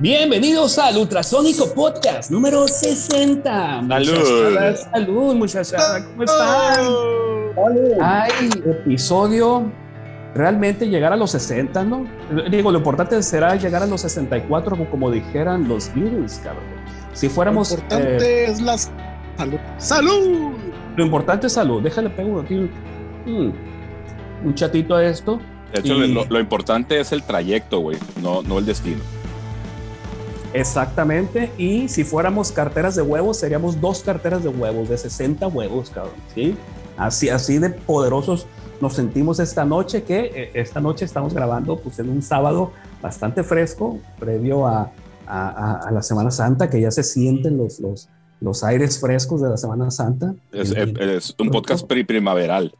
Bienvenidos al Ultrasónico Podcast número 60. Salud. salud, muchachada. ¿Cómo están? Hay episodio realmente llegar a los 60, ¿no? Digo, lo importante será llegar a los 64, como, como dijeran los Beatles, cabrón. Si fuéramos. Lo importante eh, es la salud. ¡Salud! Lo importante es salud. Déjale pego aquí un, un chatito a esto. De hecho, Y- lo, lo importante es el trayecto, güey, no, no el destino. Exactamente. Y si fuéramos carteras de huevos, seríamos dos carteras de huevos, de 60 huevos, cabrón. ¿sí? Así, así de poderosos nos sentimos esta noche, que eh, esta noche estamos grabando pues, en un sábado bastante fresco, previo a, a- a- la Semana Santa, que ya se sienten los, los, los aires frescos de la Semana Santa. Es, El- es un podcast pri- primaveral.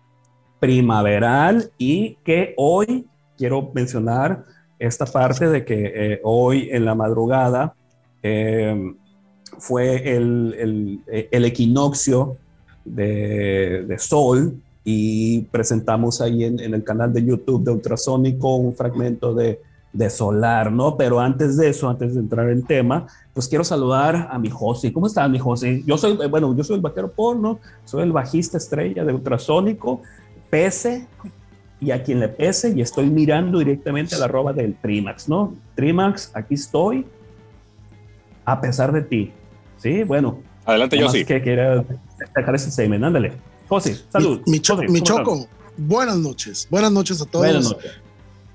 primaveral y que hoy quiero mencionar esta parte de que eh, hoy en la madrugada eh, fue el, el- el equinoccio de, de Sol y presentamos ahí en, en el canal de YouTube de Ultrasónico un fragmento de, de Solar, ¿no? Pero antes de eso, antes de entrar en tema, pues quiero saludar a mi Josi. ¿Cómo estás, mi Josi? Yo soy, eh, bueno, yo soy el vaquero porno, soy el bajista estrella de Ultrasónico pese y a quien le pese y estoy mirando directamente a la arroba del Trimax, ¿no? Trimax, aquí estoy a pesar de ti. Sí, bueno. Adelante, yo sí. que quiera dejar ese statement, ándale. José, salud. Mi, mi Cho- José, mi ¿cómo Choco, buenas noches. Buenas noches a todos. Buenas noches.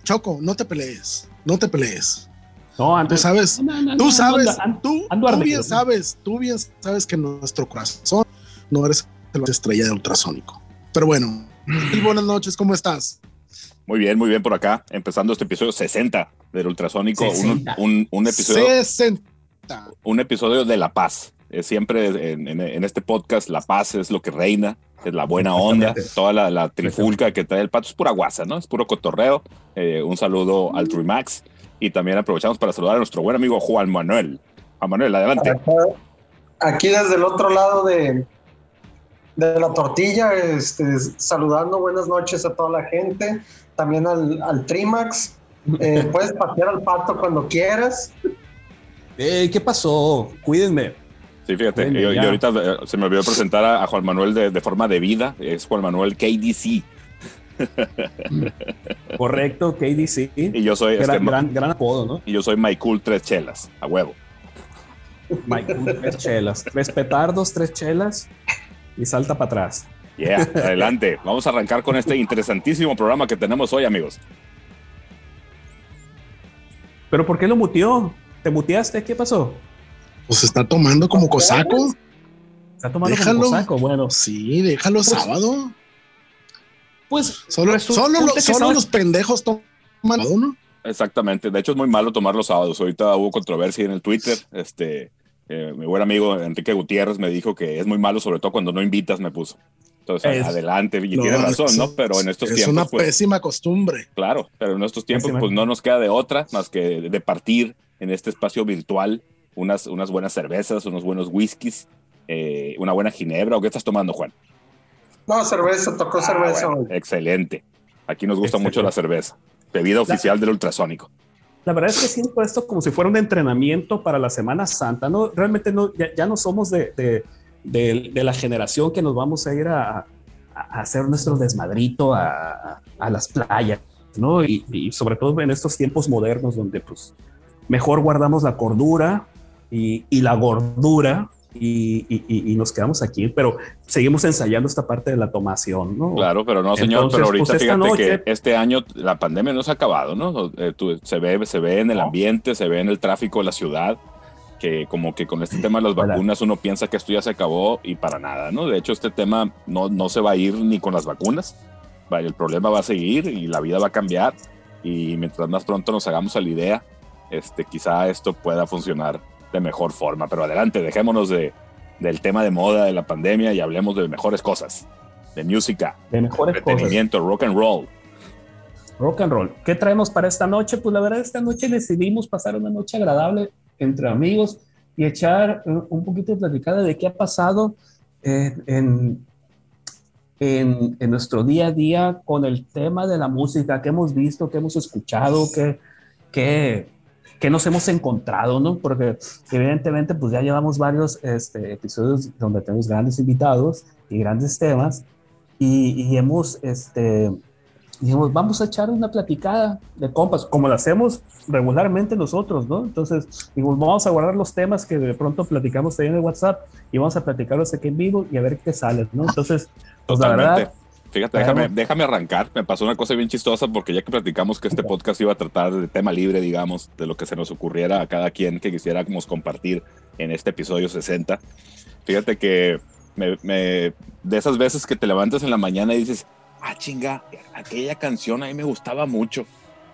Choco, no te pelees. No te pelees. No, Tú antes, sabes, No, no, tú sabes, ando- ando- tú, ando tú bien sabes, tú bien sabes que nuestro corazón no eres la estrella de ultrasónico. Pero bueno, y buenas noches, ¿cómo estás? Muy bien, muy bien por acá. Empezando este episodio 60 del Ultrasónico. Un, 60. un- un episodio, 60. un episodio de la paz. Eh, siempre en, en- en este podcast la paz es lo que reina, es la buena onda. Toda la, la trifulca que trae el pato es pura guasa, ¿no? Es puro cotorreo. Eh, un saludo al Trimax. Y también aprovechamos para saludar a nuestro buen amigo Juan Manuel. Juan Manuel, adelante. Aquí desde el otro lado de, de la tortilla, este, saludando buenas noches a toda la gente, también al, al Trimax. Eh, puedes patear al pato cuando quieras. Eh, ¿Qué pasó? Cuídenme. Sí, fíjate, y ya. ahorita eh, se me olvidó presentar a, a Juan Manuel de, de forma debida, es Juan Manuel KDC, Correcto, KDC. y yo soy, este, Gran, ma- gran, gran apodo, ¿no? y yo soy Cool Tres Chelas, a huevo. Michael, tres chelas. Tres petardos, tres chelas y salta para atrás. Yeah, adelante, vamos a arrancar con este interesantísimo programa que tenemos hoy, amigos. ¿Pero por qué lo muteó? ¿Te muteaste? ¿Qué pasó? Pues está tomando como cosaco. ¿Está tomando Déjalo. como saco? Bueno, Sí, déjalo Pues- sábado. pues Solo, solo, lo- solo los pendejos toman uno. Exactamente, de hecho es muy malo tomar los sábados, ahorita hubo controversia en el Twitter, este, eh, mi buen amigo Enrique Gutiérrez me dijo que es muy malo, sobre todo cuando no invitas, me puso. Entonces, Es- adelante, y No, tiene razón, es- ¿no? Pero en estos es tiempos, una pues, pésima costumbre. Claro, pero en estos tiempos Pésima. pues no nos queda de otra más que de partir en este espacio virtual unas, unas buenas cervezas, unos buenos whiskies, eh, una buena ginebra. ¿O qué estás tomando, Juan? No, cerveza, tocó Ah, cerveza bueno, excelente. Aquí nos gusta Excelente. mucho la cerveza. Bebida oficial del ultrasónico. La verdad es que siento esto como si fuera un entrenamiento para la Semana Santa, ¿no? Realmente no, ya, ya no somos de, de, de- de la generación que nos vamos a ir a, a hacer nuestro desmadrito a, a- las playas, ¿no? Y, y sobre todo en estos tiempos modernos donde pues mejor guardamos la cordura y, y la gordura y, y- y- nos quedamos aquí, pero seguimos ensayando esta parte de la tomación, ¿no? Claro, pero no, señor, Entonces, pero ahorita pues, fíjate noche- que este año la pandemia no se ha acabado, ¿no? Eh, tú- se, ve, se ve en el No. ambiente, se ve en el tráfico de la ciudad, que como que con este tema de las vacunas uno piensa que esto ya se acabó y para nada, ¿no? De hecho, este tema no, no se va a ir ni con las vacunas, Va- el problema va a seguir y la vida va a cambiar y mientras más pronto nos hagamos a la idea, este, quizá esto pueda funcionar de mejor forma, pero adelante, dejémonos de, del tema de moda de la pandemia y hablemos de mejores cosas, de música, de mejores cosas. entretenimiento, rock and roll. Rock and roll. ¿Qué traemos para esta noche? Pues la verdad, esta noche decidimos pasar una noche agradable entre amigos y echar un poquito de platicada de qué ha pasado en, en, en nuestro día a día con el tema de la música, que hemos visto, que hemos escuchado, que, que, nos hemos encontrado, ¿no? Porque evidentemente pues ya llevamos varios este, episodios donde tenemos grandes invitados y grandes temas y, y hemos, este, dijimos, vamos a echar una platicada de compas, como lo hacemos regularmente nosotros, ¿no? Entonces, dijimos, vamos a guardar los temas que de pronto platicamos ahí en el WhatsApp y vamos a platicarlos aquí en vivo y a ver qué sale, ¿no? Entonces, pues la verdad Fíjate, déjame, déjame, arrancar. Me pasó una cosa bien chistosa porque ya que platicamos que este podcast iba a tratar de tema libre, digamos, de lo que se nos ocurriera a cada quien que quisiéramos compartir en este episodio 60. Fíjate que me, me, de esas veces que te levantas en la mañana y dices, ah, chinga, aquella canción a mí me gustaba mucho.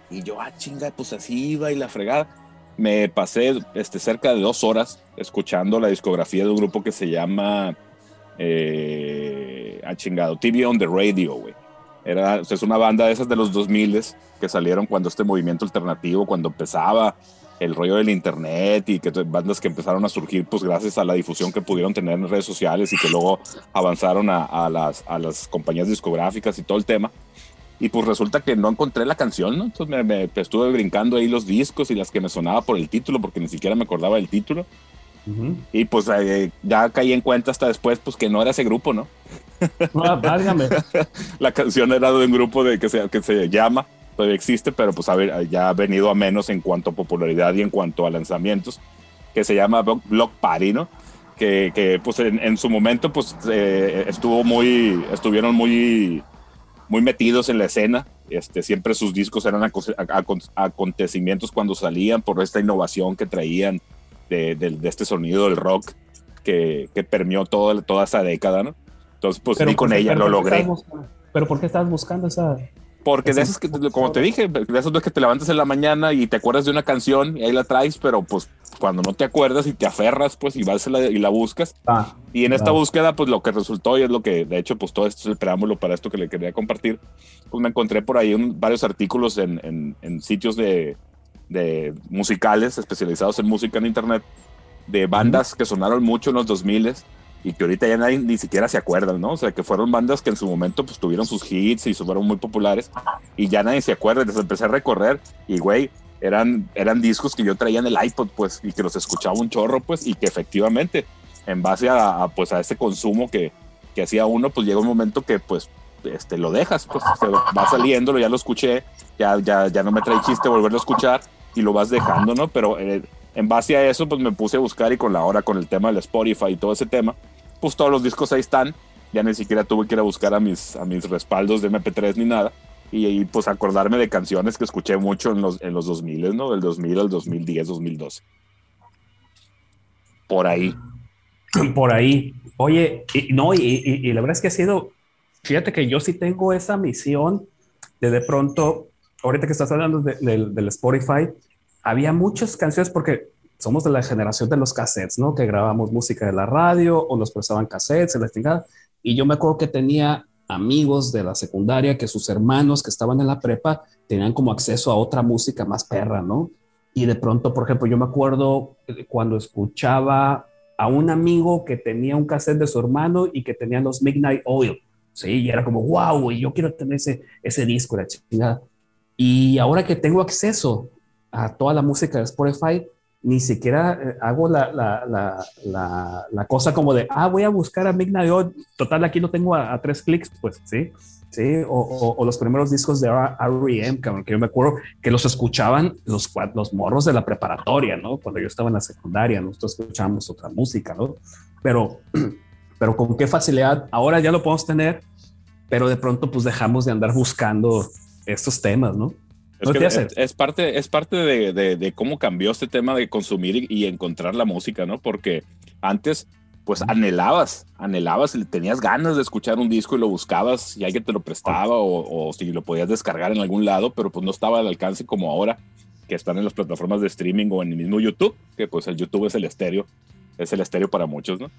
Y yo, ah, chinga, pues así iba y la fregada. Me pasé este, cerca de dos horas escuchando la discografía de un grupo que se llama eh, a chingado, TV on the Radio, güey. Era, es una banda de esas de los 2000 que salieron cuando este movimiento alternativo, cuando empezaba el rollo del internet y que bandas que empezaron a surgir pues gracias a la difusión que pudieron tener en redes sociales y que luego avanzaron a, a las, a las compañías discográficas y todo el tema. Y pues resulta que no encontré la canción, ¿no? Entonces me, me, estuve brincando ahí los discos y las que me sonaba por el título, porque ni siquiera me acordaba del título. Y pues eh, ya caí en cuenta hasta después, pues que no era ese grupo, ¿no? Válgame. la canción era de un grupo de que se, que se llama, todavía existe, pero pues a ver, ya ha venido a menos en cuanto a popularidad y en cuanto a lanzamientos, que se llama Block Party, ¿no? Que, que pues en, en, su momento pues eh, estuvo muy, estuvieron muy, muy metidos en la escena. Este, siempre sus discos eran acontecimientos cuando salían por esta innovación que traían de, de, de este sonido del rock que, que permeó todo, toda esa década, ¿no? Entonces, pues con ella lo logré. ¿Pero por qué estabas buscando esa...? Porque de esas que, como te dije, de esas que te levantas en la mañana y te acuerdas de una canción y ahí la traes, pero pues cuando no te acuerdas y te aferras, pues y vas la, y la buscas. Ah, y en esta búsqueda, pues lo que resultó y es lo que, de hecho, pues todo esto es el preámbulo para esto que le quería compartir, pues me encontré por ahí un, varios artículos en, en, en sitios de, de musicales especializados en música en internet de bandas que sonaron mucho en los 2000 y que ahorita ya nadie ni siquiera se acuerdan, ¿no? O sea, que fueron bandas que en su momento pues tuvieron sus hits y fueron muy populares y ya nadie se acuerda. Entonces empecé a recorrer y, güey, eran, eran discos que yo traía en el iPod, pues, y que los escuchaba un chorro, pues, y que efectivamente, en base a, pues, a ese consumo que, que hacía uno, pues llega un momento que, pues, este, lo dejas, pues, se va saliendo, ya lo escuché, ya, ya, ya no me trae chiste volverlo a escuchar y lo vas dejando, ¿no? Pero eh, en base a eso, pues me puse a buscar y con la hora, con el tema del Spotify y todo ese tema, pues todos los discos ahí están. Ya ni siquiera tuve que ir a buscar a mis, a mis respaldos de MP3 ni nada. Y, y pues acordarme de canciones que escuché mucho en los, en los 2000, ¿no? Del 2000 al 2010, 2012. Por ahí. Por ahí. Oye, y, no, y, y, la verdad es que ha sido, fíjate que yo sí tengo esa misión de de pronto, ahorita que estás hablando de, de, del Spotify, había muchas canciones porque somos de la generación de los cassettes, ¿no? Que grabamos música de la radio o nos prestaban cassettes, en la chingada. Y yo me acuerdo que tenía amigos de la secundaria que sus hermanos que estaban en la prepa tenían como acceso a otra música más perra, ¿no? Y de pronto, por ejemplo, yo me acuerdo cuando escuchaba a un amigo que tenía un cassette de su hermano y que tenía los Midnight Oil, ¿sí? Y era como, wow, y yo quiero tener ese, ese disco, la chingada. Y ahora que tengo acceso a toda la música de Spotify, ni siquiera eh, hago la, la, la, la, cosa como de, ah, voy a buscar a Midnight Oil. Total, aquí no tengo a, tres clics, pues sí. Sí, o, o, los primeros discos de R.E.M., que yo me acuerdo que los escuchaban los, los morros de la preparatoria, ¿no? Cuando yo estaba en la secundaria, nosotros escuchábamos otra música, ¿no? Pero, pero con qué facilidad, ahora ya lo podemos tener, pero de pronto pues dejamos de andar buscando estos temas, ¿no? Es, es, parte, es parte de, de, de, cómo cambió este tema de consumir y, encontrar la música, ¿no? Porque antes, pues anhelabas, anhelabas, tenías ganas de escuchar un disco y lo buscabas y alguien te lo prestaba o, o, si lo podías descargar en algún lado, pero pues no estaba al alcance como ahora, que están en las plataformas de streaming o en el mismo YouTube, que pues el YouTube es el estéreo, es el estéreo para muchos, ¿no?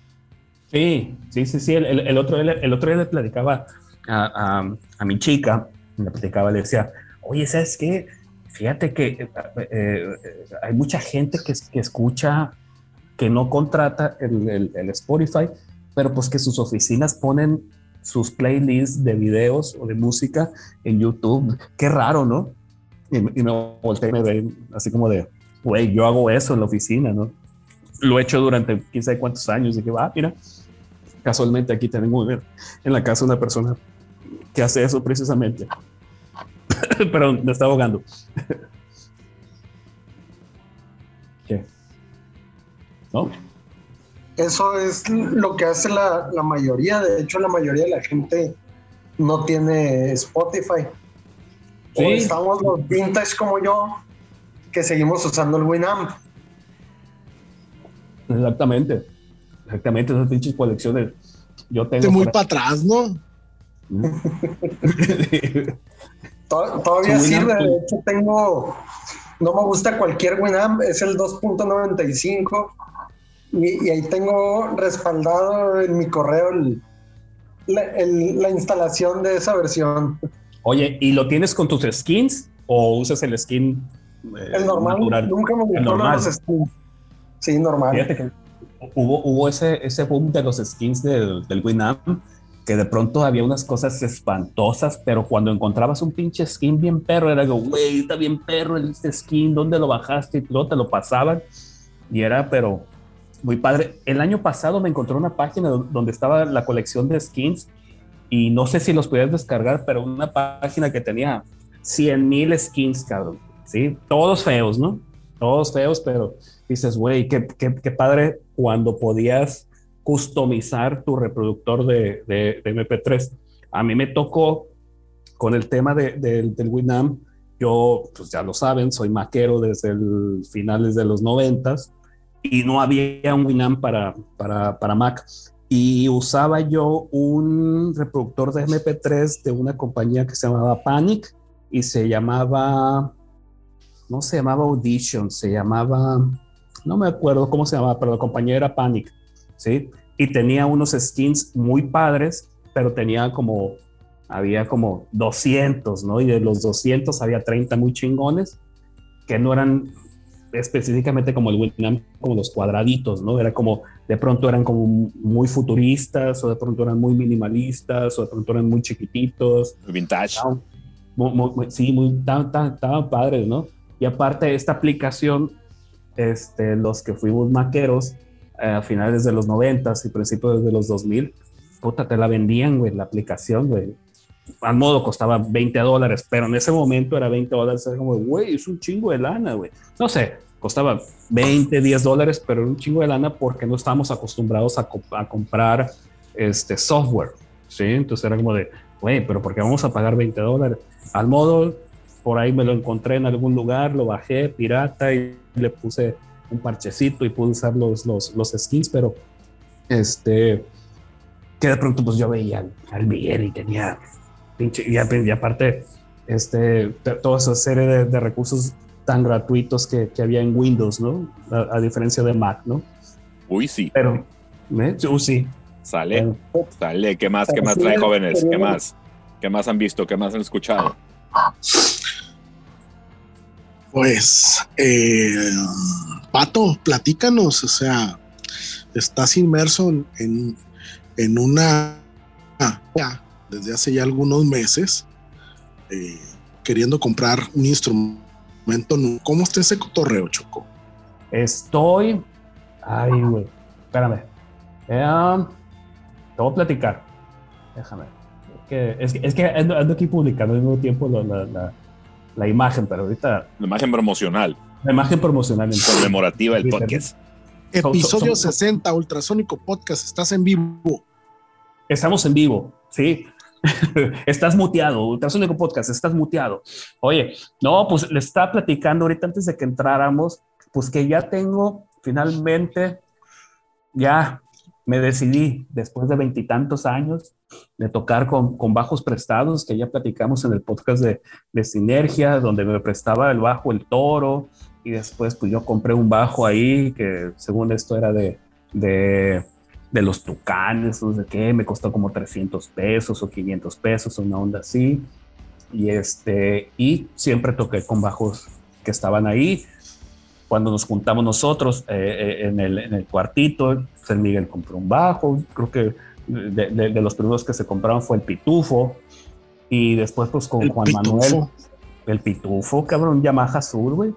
Sí, sí, sí, sí. El, el, otro, el, otro día le platicaba a, a, a mi chica, le platicaba, le decía, oye, ¿sabes qué? Fíjate que eh, eh, hay mucha gente que, que, escucha, que no contrata el, el, el, Spotify, pero pues que sus oficinas ponen sus playlists de videos o de música en YouTube. Qué raro, ¿no? Y, y me volteé y me ven así como de, güey, yo hago eso en la oficina, ¿no? Lo he hecho durante quién sabe cuántos años y que va, mira, casualmente aquí tenemos en la casa una persona que hace eso precisamente. Pero me está ahogando. ¿Qué? ¿No? Eso es lo que hace la, la, mayoría. De hecho, la mayoría de la gente no tiene Spotify. ¿Sí? O estamos los vintage como yo, que seguimos usando el Winamp. Exactamente. Exactamente, esas pinches colecciones. Yo tengo. muy para atrás, ¿no? Todavía sirve, de hecho tengo, no me gusta cualquier Winamp, es el 2.95 y, y, ahí tengo respaldado en mi correo la, instalación de esa versión. Oye, ¿y lo tienes con tus skins o usas el skin? Eh, el normal, nunca me gustó los skins. Sí, normal. Fíjate que hubo, hubo ese, ese boom de los skins del, del Winamp que de pronto había unas cosas espantosas, pero cuando encontrabas un pinche skin bien perro, era como, güey, está bien perro este skin, ¿dónde lo bajaste? Y luego te lo pasaban. Y era, pero muy padre. El año pasado me encontré una página donde estaba la colección de skins y no sé si los podías descargar, pero una página que tenía 100 mil skins, cabrón. Sí, todos feos, ¿no? Todos feos, pero dices, güey, qué, qué, qué padre cuando podías customizar tu reproductor de, de, MP3. A mí me tocó con el tema de, del Winamp, yo, pues ya lo saben, soy maquero desde el finales de los noventas y no había un Winamp para, para, para Mac. Y usaba yo un reproductor de MP3 de una compañía que se llamaba Panic y se llamaba, no se llamaba Audition, se llamaba, no me acuerdo cómo se llamaba, pero la compañía era Panic. ¿Sí? Y tenía unos skins muy padres, pero tenía como, había como 200, ¿no? Y de los 200 había 30 muy chingones, que no eran específicamente como el Winamp, como los cuadraditos, ¿no? Era como, de pronto eran como muy futuristas, o de pronto eran muy minimalistas, o de pronto eran muy chiquititos. Vintage. sí, muy, estaban padres, ¿no? Y aparte, esta aplicación, este, los que fuimos maqueros, a finales de los 90 y principios de los 2000, puta, te la vendían, güey, la aplicación, güey. Al modo costaba 20 dólares, pero en ese momento era 20 dólares, era como, güey, es un chingo de lana, güey. No sé, costaba 20, 10 dólares, pero era un chingo de lana porque no estábamos acostumbrados a, a comprar este software, ¿sí? Entonces era como de, güey, pero ¿por qué vamos a pagar 20 dólares? Al modo, por ahí me lo encontré en algún lugar, lo bajé, pirata, y le puse un parchecito y pude usar los, los, los skins, pero este, que de pronto pues yo veía al, Miguel y tenía pinche, y, aparte, este, toda esa serie de, recursos tan gratuitos que, que, había en Windows, ¿no? A, diferencia de Mac, ¿no? Uy, sí. Pero, ¿eh? Uy, sí. Sale, sale. ¿Qué más, qué más trae jóvenes? ¿Qué más? ¿Qué más han visto? ¿Qué más han escuchado? Pues, eh, Pato, platícanos, o sea, estás inmerso en, en una, desde hace ya algunos meses, eh, queriendo comprar un instrumento. ¿Cómo está ese cotorreo, Choco? Estoy, ay, güey, espérame. Eh, te voy a platicar. Déjame. Es que, es que, ando, aquí publicando al mismo tiempo la, la, la imagen, pero ahorita... La imagen promocional. La imagen promocional. Conmemorativa del podcast. Episodio 60, Ultrasónico Podcast. Estás en vivo. Estamos en vivo, sí. estás muteado, Ultrasónico Podcast, estás muteado. Oye, no, pues le estaba platicando ahorita antes de que entráramos, pues que ya tengo finalmente, ya me decidí después de veintitantos años de tocar con, con, bajos prestados, que ya platicamos en el podcast de, de, Sinergia, donde me prestaba el bajo El Toro, y después pues yo compré un bajo ahí que según esto era de, de, de los tucanes, no sé qué, me costó como 300 pesos o 500 pesos, una onda así. Y, este, y siempre toqué con bajos que estaban ahí. Cuando nos juntamos nosotros eh, eh, en, el, en, el, cuartito, San Miguel compró un bajo, creo que de, de, los primeros que se compraron fue el Pitufo. Y después pues con Juan Manuel, el Pitufo, cabrón, Yamaha Sur, güey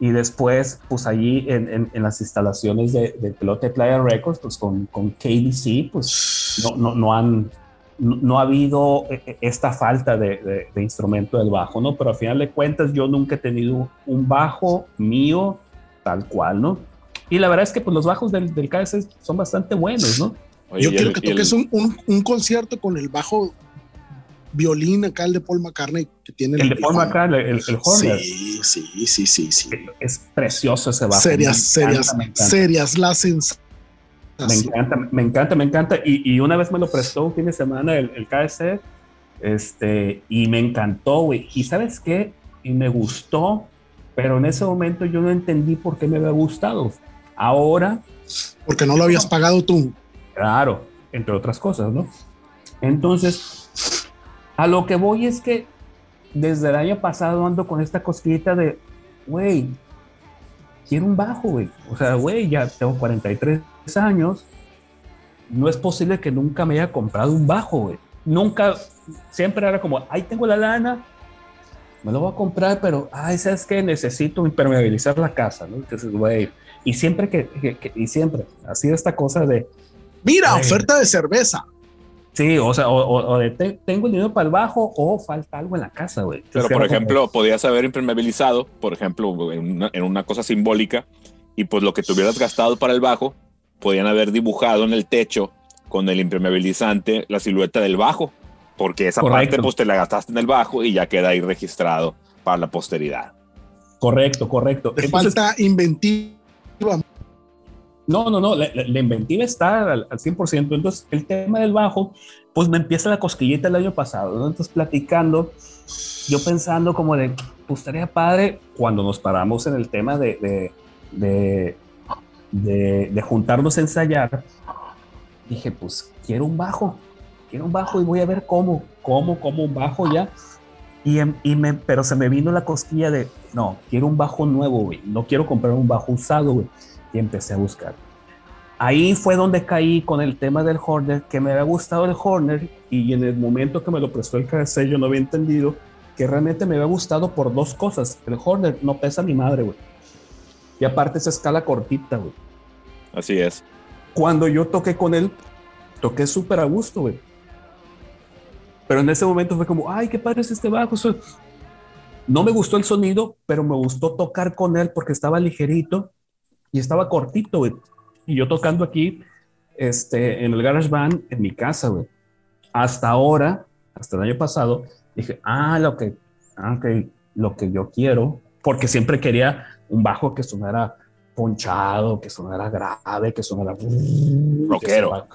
Y después, pues allí en, en, las instalaciones de, de Pelote Playa Records, pues con, con KDC, pues no, no, no han, no, ha habido eh, eh, esta falta de, de, instrumento del bajo, ¿no? Pero al final de cuentas yo nunca he tenido un bajo mío tal cual, ¿no? Y la verdad es que pues, los bajos del, del KS son bastante buenos, ¿no? yo quiero que toques un, un, un, concierto con el bajo violín acá, el de Paul McCartney, que tiene el, de Paul McCartney, el, el Horner. Sí, sí, sí, sí, sí. Es precioso ese bajo. Serias, serias, serias las sensaciones. Me encanta, me encanta, me encanta. Y, y, una vez me lo prestó un fin de semana el, el KS, este, y me encantó, güey. Y sabes qué? Y me gustó, pero en ese momento yo no entendí por qué me había gustado. Ahora. Porque no lo habías pagado tú. Claro, entre otras cosas, ¿no? Entonces, a lo que voy es que desde el año pasado ando con esta cosquillita de, güey, quiero un bajo, güey. O sea, güey, ya tengo 43 años. No es posible que nunca me haya comprado un bajo, güey. Nunca, siempre era como, ahí tengo la lana, me lo voy a comprar, pero, ay, ¿sabes qué? Necesito impermeabilizar la casa, ¿no? Entonces, güey, y siempre que, y siempre, así esta cosa de... Mira, oferta de cerveza. Sí, o sea, o, de tengo el dinero para el bajo o falta algo en la casa, güey. Pero, por ejemplo, podías haber impermeabilizado, por ejemplo, en una, cosa simbólica, y pues lo que tuvieras gastado para el bajo, podían haber dibujado en el techo con el impermeabilizante la silueta del bajo, porque esa parte pues te la gastaste en el bajo y ya queda ahí registrado para la posteridad. Correcto, correcto. Te falta inventiva no, no, no, la, inventiva está al, 100%. Entonces, el tema del bajo, pues me empieza la cosquillita el año pasado, ¿no? Entonces, platicando, yo pensando como de, pues estaría padre cuando nos paramos en el tema de, de, de, juntarnos a ensayar. Dije, pues quiero un bajo, quiero un bajo y voy a ver cómo, cómo, cómo un bajo ya. Y, em, y me, pero se me vino la cosquilla de, no, quiero un bajo nuevo, güey. No quiero comprar un bajo usado, güey y empecé a buscar. Ahí fue donde caí con el tema del Horner, que me había gustado el Horner y en el momento que me lo prestó el KC yo no había entendido que realmente me había gustado por dos cosas. El Horner no pesa ni madre, güey. Y aparte es escala cortita, güey. Así es. Cuando yo toqué con él, toqué súper a gusto, güey. Pero en ese momento fue como, ay, qué padre es este bajo. No me gustó el sonido, pero me gustó tocar con él porque estaba ligerito y estaba cortito, güey. Y yo tocando aquí, este, en el Garage Band, en mi casa, güey. Hasta ahora, hasta el año pasado, dije, ah, lo que, ah, lo que yo quiero, porque siempre quería un bajo que sonara ponchado, que sonara grave, que sonara rockero.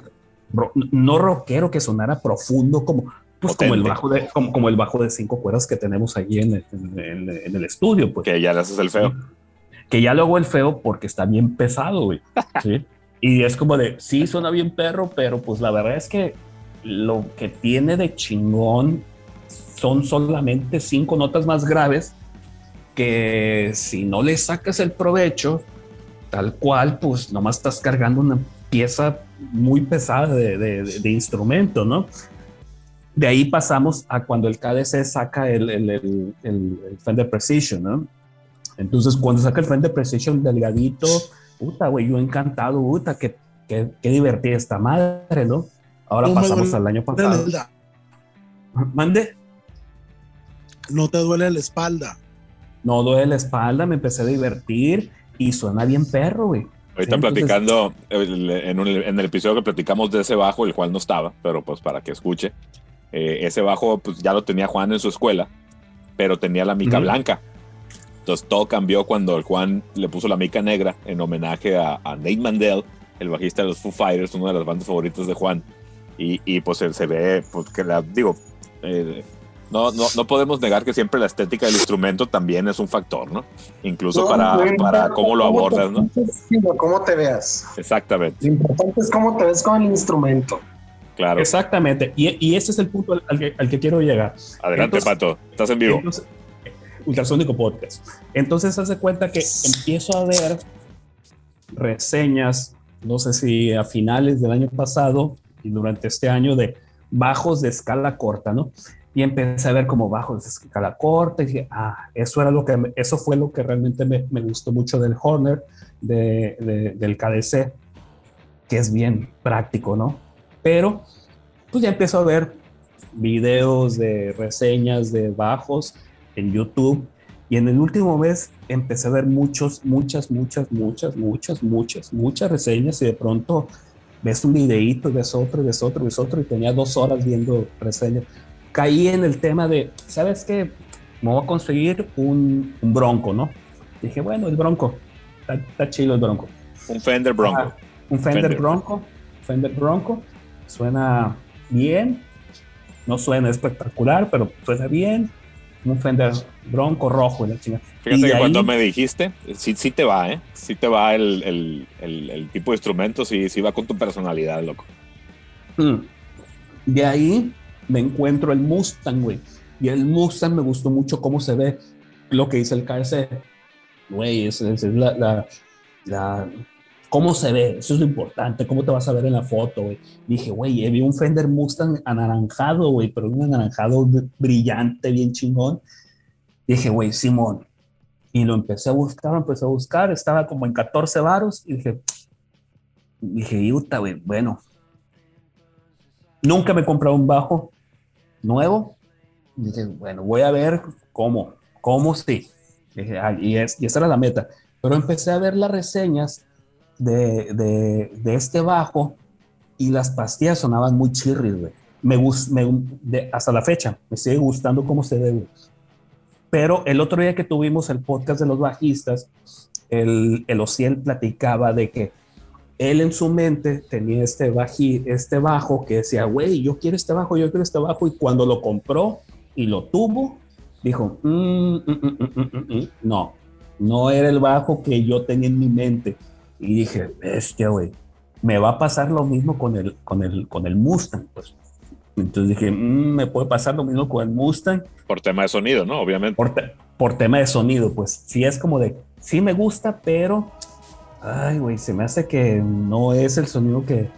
no rockero, que sonara profundo, como, pues como el bajo de, como, el bajo de cinco cuerdas que tenemos allí en el, en, el estudio, pues. Que ya le haces el feo que ya luego el feo porque está bien pesado. Y es como de, sí, suena bien perro, pero pues la verdad es que lo que tiene de chingón son solamente cinco notas más graves que si no le sacas el provecho, tal cual, pues nomás estás cargando una pieza muy pesada de, de, instrumento, ¿no? De ahí pasamos a cuando el KDC saca el, el, el, el Fender Precision, ¿no? Entonces, cuando saca el Frente Precision delgadito, puta, güey, yo encantado, puta, qué, qué, qué divertida esta madre, ¿no? Ahora pasamos al año pasado. Mande. No te duele la espalda. No duele la espalda, me empecé a divertir y suena bien perro, güey. Ahorita platicando, en, en, el episodio que platicamos de ese bajo, el cual no estaba, pero pues para que escuche, eh, ese bajo pues ya lo tenía Juan en su escuela, pero tenía la mica blanca. Entonces todo cambió cuando el Juan le puso la mica negra en homenaje a, Nate Mandel, el bajista de los Foo Fighters, una de las bandas favoritas de Juan. Y, y pues se ve, pues que la, digo, eh, no, no, no, podemos negar que siempre la estética del instrumento también es un factor, ¿no? Incluso para, para cómo lo abordas, ¿no? Cómo te veas. Exactamente. Lo importante es cómo te ves con el instrumento. Claro. Exactamente. Y, y ese es el punto al que, al que quiero llegar. Adelante, Pato. Estás en vivo. Ultrasónico Podcast. Entonces hace cuenta que empiezo a ver reseñas, no sé si a finales del año pasado y durante este año de bajos de escala corta, ¿no? y empecé a ver como bajos de escala corta y dije, ah, eso, era lo que, eso fue lo que realmente me, me gustó mucho del Horner, de, del KDC, que es bien práctico, ¿no? Pero pues ya empiezo a ver videos de reseñas de bajos en YouTube y en el último mes empecé a ver muchos, muchas, muchas, muchas, muchas, muchas, muchas reseñas y de pronto ves un videíto, ves otro, ves otro, ves otro y tenía dos horas viendo reseñas caí en el tema de, ¿sabes qué? Me voy a conseguir un, bronco, ¿no? Dije, bueno, el bronco, está, chido el bronco. Un Fender Bronco. Ah, un Fender, Bronco, Fender Bronco, suena bien, no suena espectacular, pero suena bien. Un Fender Bronco rojo, la Fíjate que cuando me dijiste, sí, sí te va, ¿eh? Sí te va el, tipo de instrumento, sí, sí va con tu personalidad, loco. Mm. De ahí me encuentro el Mustang, güey. Y el Mustang me gustó mucho cómo se ve lo que dice el KC. Güey, es, es, la, la, cómo se ve, eso es lo importante, cómo te vas a ver en la foto. Dije, güey, vi un Fender Mustang anaranjado, güey, pero un anaranjado brillante, bien chingón. Dije, güey, Simón. Y lo empecé a buscar, lo empecé a buscar, estaba como en 14 varos y dije, dije, Utah, güey, bueno. Nunca me he comprado un bajo, nuevo. Dije, bueno, voy a ver cómo, cómo sí. Dije, ah, y, es, y esa era la meta. Pero empecé a ver las reseñas de, de, este bajo y las pastillas sonaban muy chirris, güey. Me, me hasta la fecha, me sigue gustando cómo se ve, Pero el otro día que tuvimos el podcast de los bajistas, el, el Ociel platicaba de que él en su mente tenía este, este bajo que decía, güey, yo quiero este bajo, yo quiero este bajo, y cuando lo compró y lo tuvo, dijo, mm, mm, mm, no, no era el bajo que yo tenía en mi mente. Y dije, bestia, güey, me va a pasar lo mismo con el, con el, con el Mustang, pues. Entonces dije, me puede pasar lo mismo con el Mustang. Por tema de sonido, ¿no? Obviamente. Por, por tema de sonido, pues sí es como de, sí me gusta, pero ay, güey, se me hace que no es el sonido que,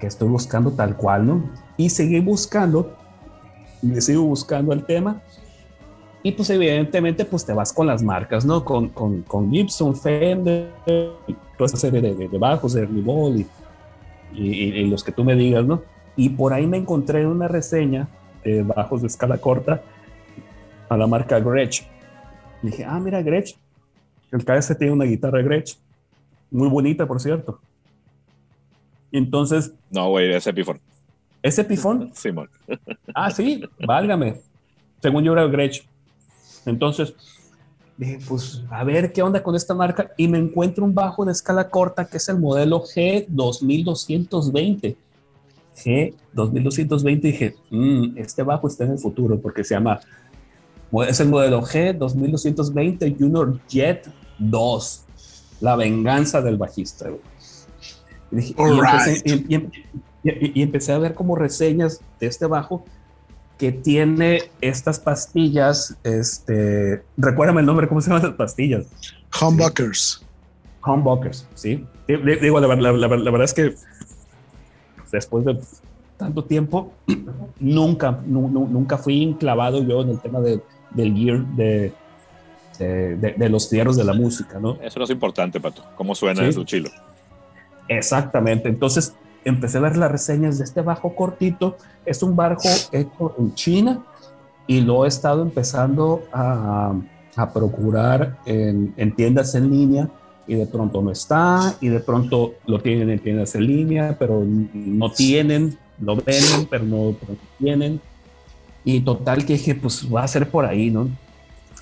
que estoy buscando tal cual, ¿no? Y seguí buscando, y sigo buscando el tema. Y pues evidentemente pues te vas con las marcas, ¿no? Con, con, con Gibson, Fender, toda esa serie de, de, bajos, de Ribol y, y, los que tú me digas, ¿no? Y por ahí me encontré una reseña de bajos de escala corta a la marca Gretsch. dije, ah, mira, Gretsch. El KS tiene una guitarra Gretsch muy bonita, por cierto. Entonces. No, güey, es Epiphone. ¿Es Epiphone? Sí, man. Ah, sí, válgame. Según yo era Gretsch. Entonces, dije, pues a ver qué onda con esta marca. Y me encuentro un bajo de escala corta que es el modelo G2220. G2220. Dije, mm, este bajo está en el futuro porque se llama. Es el modelo G2220 Junior Jet 2 la venganza del bajista. Y, empecé, a ver como reseñas de este bajo que tiene estas pastillas, este, recuérdame el nombre, ¿cómo se llaman las pastillas? Humbuckers. Humbuckers, sí. Digo, la, verdad es que después de tanto tiempo, nunca, nunca fui enclavado yo en el tema del gear de, de, los fierros de la música, ¿no? Eso no es importante, Pato. ¿Cómo suena ¿Sí? chilo? Exactamente. Entonces empecé a ver las reseñas de este bajo cortito. Es un bajo hecho en China y lo he estado empezando a, a procurar en, en, tiendas en línea y de pronto no está y de pronto lo tienen en tiendas en línea, pero no tienen, lo venden, pero no, tienen. Y total que dije, pues va a ser por ahí, ¿no?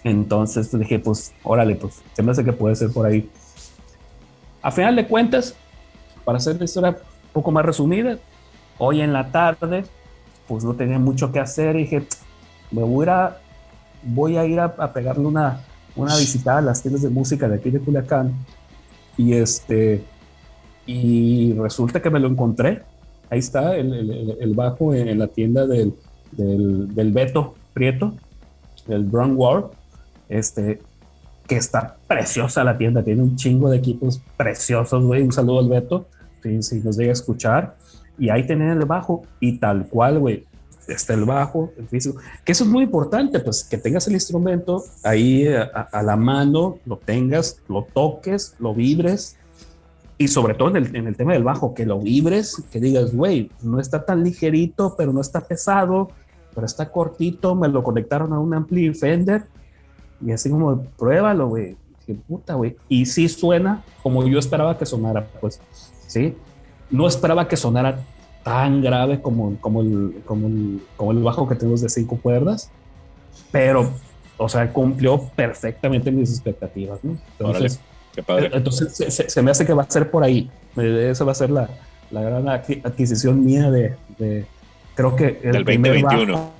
Entonces pues, dije, pues, órale, pues, se me hace que puede ser por ahí. A final de cuentas, para hacer la historia poco más resumida, hoy en la tarde, pues no tenía mucho que hacer y dije, me voy a, voy a ir a, pegarle una, una visitada a las tiendas de música de aquí de Culiacán. Y este, y resulta que me lo encontré. Ahí está el, el, bajo en, la tienda del, del, del Beto Prieto, del Brown World este, que está preciosa la tienda, tiene un chingo de equipos preciosos, güey. Un saludo al Beto, si, nos llega a escuchar. Y ahí tenían el bajo y tal cual, güey. está el bajo, el físico, que eso es muy importante, pues que tengas el instrumento ahí a, a la mano, lo tengas, lo toques, lo vibres, y sobre todo en el, en el, tema del bajo, que lo vibres, que digas, güey, no está tan ligerito, pero no está pesado, pero está cortito, me lo conectaron a un ampli Fender, y así como, pruébalo, güey, qué puta, güey, y sí suena como yo esperaba que sonara, pues, sí, no esperaba que sonara tan grave como, como, el, como, el, como el bajo que tenemos de cinco cuerdas, pero, o sea, cumplió perfectamente mis expectativas, ¿no? Entonces, Qué padre. entonces se, se, se, me hace que va a ser por ahí. Esa va a ser la, la gran adquisición mía de, de creo que el Del 2021.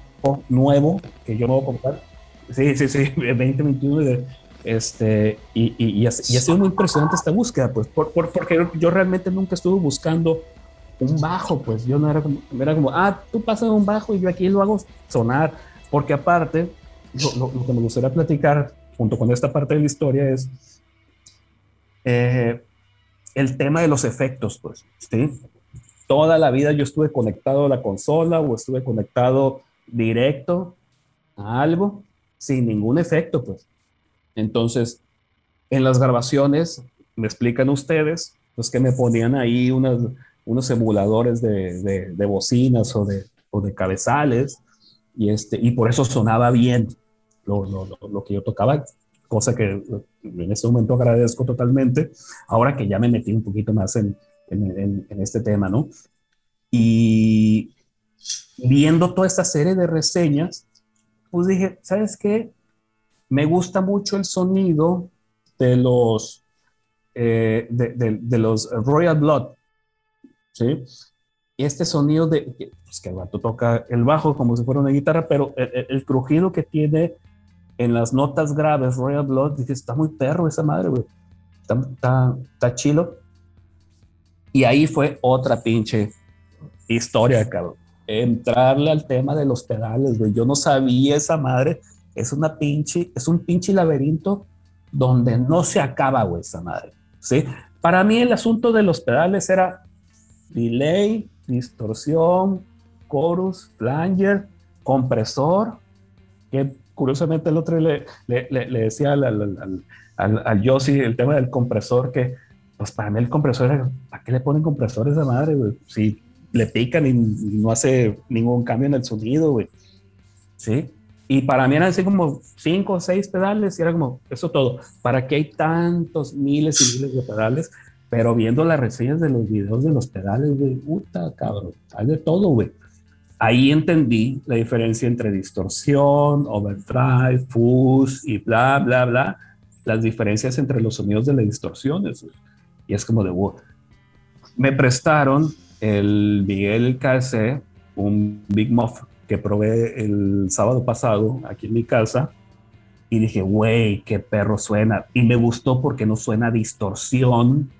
nuevo que yo me voy a comprar. Sí, sí, sí, 2021. De, este, y, ha, sido muy impresionante esta búsqueda, pues, por, por, porque yo realmente nunca estuve buscando un bajo, pues yo no era como, era como, ah, tú pasas un bajo y yo aquí lo hago sonar, porque aparte, lo que me gustaría platicar junto con esta parte de la historia es eh, el tema de los efectos, pues, ¿sí? Toda la vida yo estuve conectado a la consola o estuve conectado directo a algo sin ningún efecto, pues. Entonces, en las grabaciones, me explican ustedes, pues que me ponían ahí unas, unos emuladores de, de, de bocinas o de, o de, cabezales, y, este, y por eso sonaba bien lo, lo, lo que yo tocaba, cosa que en este momento agradezco totalmente, ahora que ya me metí un poquito más en, en, en, en este tema, ¿no? Y viendo toda esta serie de reseñas, pues dije, ¿sabes qué? Me gusta mucho el sonido de los, eh, de, los Royal Blood, ¿sí? Este sonido de, pues que el gato toca el bajo como si fuera una guitarra, pero el, crujido que tiene en las notas graves, Royal Blood, dije, está muy perro esa madre, güey. Está, está chilo. Y ahí fue otra pinche historia, cabrón. Entrarle al tema de los pedales, güey. Yo no sabía esa madre. Es una pinche, es un pinche laberinto donde no se acaba, güey, esa madre. ¿Sí? Para mí el asunto de los pedales era delay, distorsión, chorus, flanger, compresor, que curiosamente el otro le, decía al, al, al, al, el tema del compresor, que pues para mí el compresor era, ¿para qué le ponen compresores a madre, güey? Si le pican y no hace ningún cambio en el sonido, güey. ¿Sí? Y para mí eran así como cinco o seis pedales y era como, eso todo. ¿Para qué hay tantos miles y miles de pedales? Pero viendo las reseñas de los videos de los pedales, güey, puta, cabrón, hay de todo, güey ahí entendí la diferencia entre distorsión, overdrive, fuzz y bla, bla, bla, las diferencias entre los sonidos de las distorsiones. Y es como de, wow. Me prestaron el Miguel KC, un Big Muff que probé el sábado pasado aquí en mi casa. Y dije, güey, qué perro suena. Y me gustó porque no suena distorsión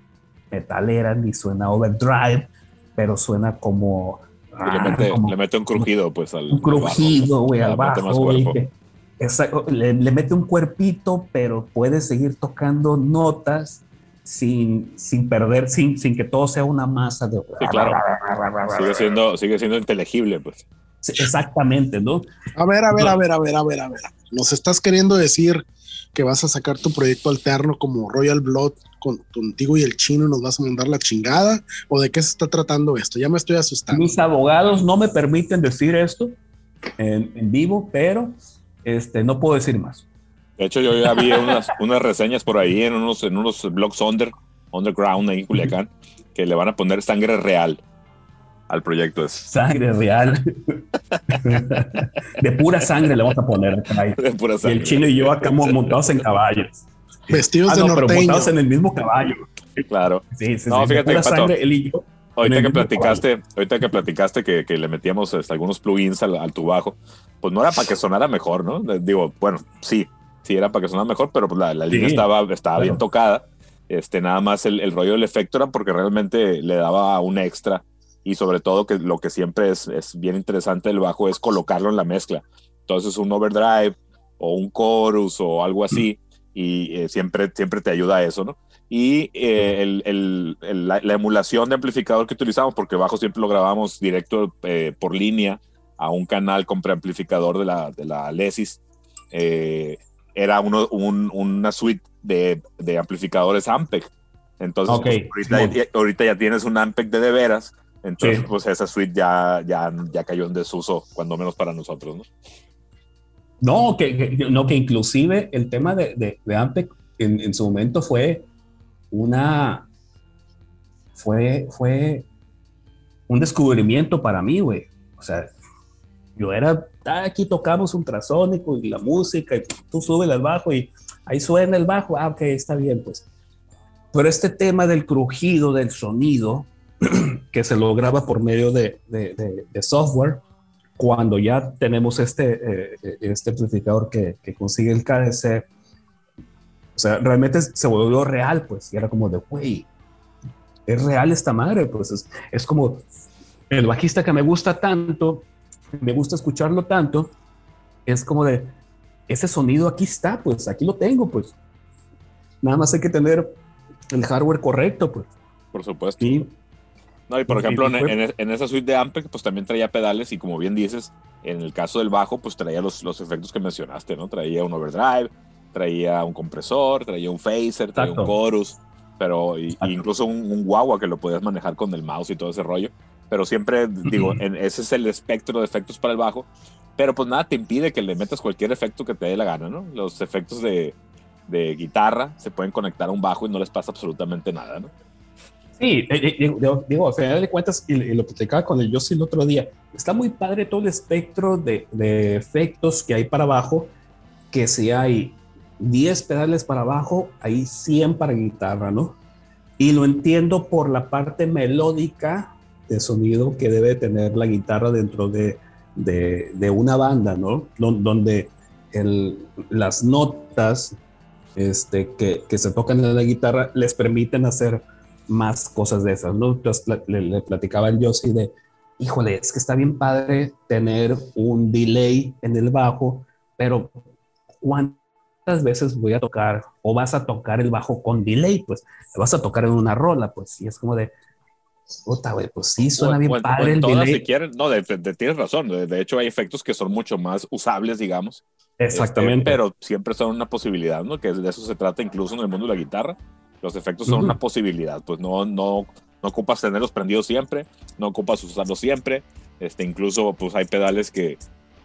metalera ni suena overdrive, pero suena como le, mete, como, le mete un crujido, pues al. Un crujido, güey, al bajo, güey. Le, le, mete un cuerpito, pero puede seguir tocando notas sin, sin perder, sin, sin que todo sea una masa de. Sí, claro. sigue, siendo, sigue siendo inteligible, pues. Sí, exactamente, ¿no? A ver, a ver, a ver, a ver, a ver, a ver. Nos estás queriendo decir que vas a sacar tu proyecto alterno como Royal Blood con, contigo y el chino nos vas a mandar la chingada? ¿O de qué se está tratando esto? Ya me estoy asustando. Mis abogados no me permiten decir esto en, en vivo, pero este, no puedo decir más. De hecho, yo ya vi unas, unas reseñas por ahí en unos, en unos blogs under, underground ahí en Culiacán que le van a poner sangre real al proyecto ese. Sangre real. de pura sangre le vamos a poner. De pura sangre. Y el chino y yo acá montados en caballos. Vestidos ah, no, de norteño. Pero montados en el mismo caballo. Claro. Sí, sí, no, sí, fíjate, pura Pato, sangre, él y yo. Ahorita que platicaste, ahorita que platicaste que, que le metíamos este, algunos plugins al, al, tu bajo, pues no era para que sonara mejor, ¿no? Digo, bueno, sí, sí era para que sonara mejor, pero pues la, la línea estaba, estaba claro. bien tocada. Este, nada más el, el rollo del efecto era porque realmente le daba un extra y sobre todo que lo que siempre es, es bien interesante del bajo es colocarlo en la mezcla. Entonces un overdrive o un chorus o algo así y eh, siempre, siempre te ayuda a eso, ¿no? Y eh, el, el, el, la, la, emulación de amplificador que utilizamos, porque bajo siempre lo grabamos directo eh, por línea a un canal con preamplificador de la, de la Lesis. Eh, era uno, una suite de, de, amplificadores Ampeg. Entonces, pues, ahorita, ya, tienes un Ampeg de de veras. Entonces, pues esa suite ya, ya, ya cayó en desuso, cuando menos para nosotros, ¿no? No, que, no, que inclusive el tema de, de, Ampeg en, en, su momento fue una. Fue, fue un descubrimiento para mí, güey. O sea, yo era, ah, aquí tocamos ultrasónico y la música, y tú subes al bajo y ahí suena el bajo, ah, ok, está bien, pues. Pero este tema del crujido del sonido, que se lograba por medio de, de, software, cuando ya tenemos este, eh, este amplificador que, que, consigue el KDC, o sea, realmente se volvió real, pues, y era como de, güey, es real esta madre, pues es, es como el bajista que me gusta tanto, me gusta escucharlo tanto, es como de, ese sonido aquí está, pues aquí lo tengo, pues. Nada más hay que tener el hardware correcto, pues. Por supuesto. No, y por ejemplo, en, esa suite de Ampeg, pues también traía pedales y como bien dices, en el caso del bajo, pues traía los, los efectos que mencionaste, ¿no? Traía un overdrive, traía un compresor, traía un phaser, traía un chorus, pero incluso un, un guagua que lo podías manejar con el mouse y todo ese rollo pero siempre digo, ese es el espectro de efectos para el bajo, pero pues nada te impide que le metas cualquier efecto que te dé la gana, ¿no? Los efectos de, de guitarra se pueden conectar a un bajo y no les pasa absolutamente nada, ¿no? Sí, eh, eh, digo, al final de cuentas, y, lo platicaba con el Yossi el otro día, está muy padre todo el espectro de, de efectos que hay para abajo, que si hay 10 pedales para abajo, hay 100 para guitarra, ¿no? Y lo entiendo por la parte melódica de sonido que debe tener la guitarra dentro de, de, una banda, ¿no? Donde el, las notas este, que, que, se tocan en la guitarra les permiten hacer más cosas de esas, ¿no? Entonces le, platicaba el Yossi de, híjole, es que está bien padre tener un delay en el bajo, pero ¿cuántas veces voy a tocar o vas a tocar el bajo con delay? Pues vas a tocar en una rola, pues, y es como de, Puta, güey, pues sí, suena bien padre el delay. Si quieren, no, tienes razón. De, hecho, hay efectos que son mucho más usables, digamos. Exactamente. Este, pero siempre son una posibilidad, ¿no? Que de eso se trata incluso en el mundo de la guitarra. Los efectos son una posibilidad. Pues no, no, no ocupas tenerlos prendidos siempre, no ocupas usarlos siempre. Este, incluso, pues hay pedales que,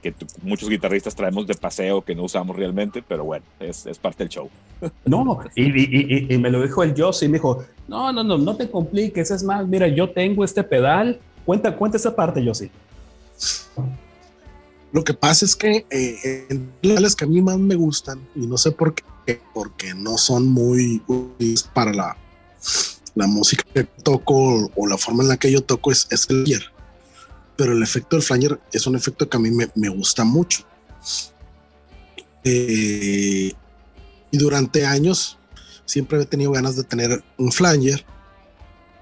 que muchos guitarristas traemos de paseo que no usamos realmente, pero bueno, es, es parte del show. No, y, y, y, me lo dijo el Joss y me dijo, no, no, no, no te compliques, es más, mira, yo tengo este pedal, cuenta, cuenta esa parte, Josie. Lo que pasa es que eh, en pedales que a mí más me gustan, y no sé por qué, porque no son muy útiles para la, la música que toco o la forma en la que yo toco es, es el flanger. Pero el efecto del flanger es un efecto que a mí me, me gusta mucho. Eh, y durante años siempre he tenido ganas de tener un flanger.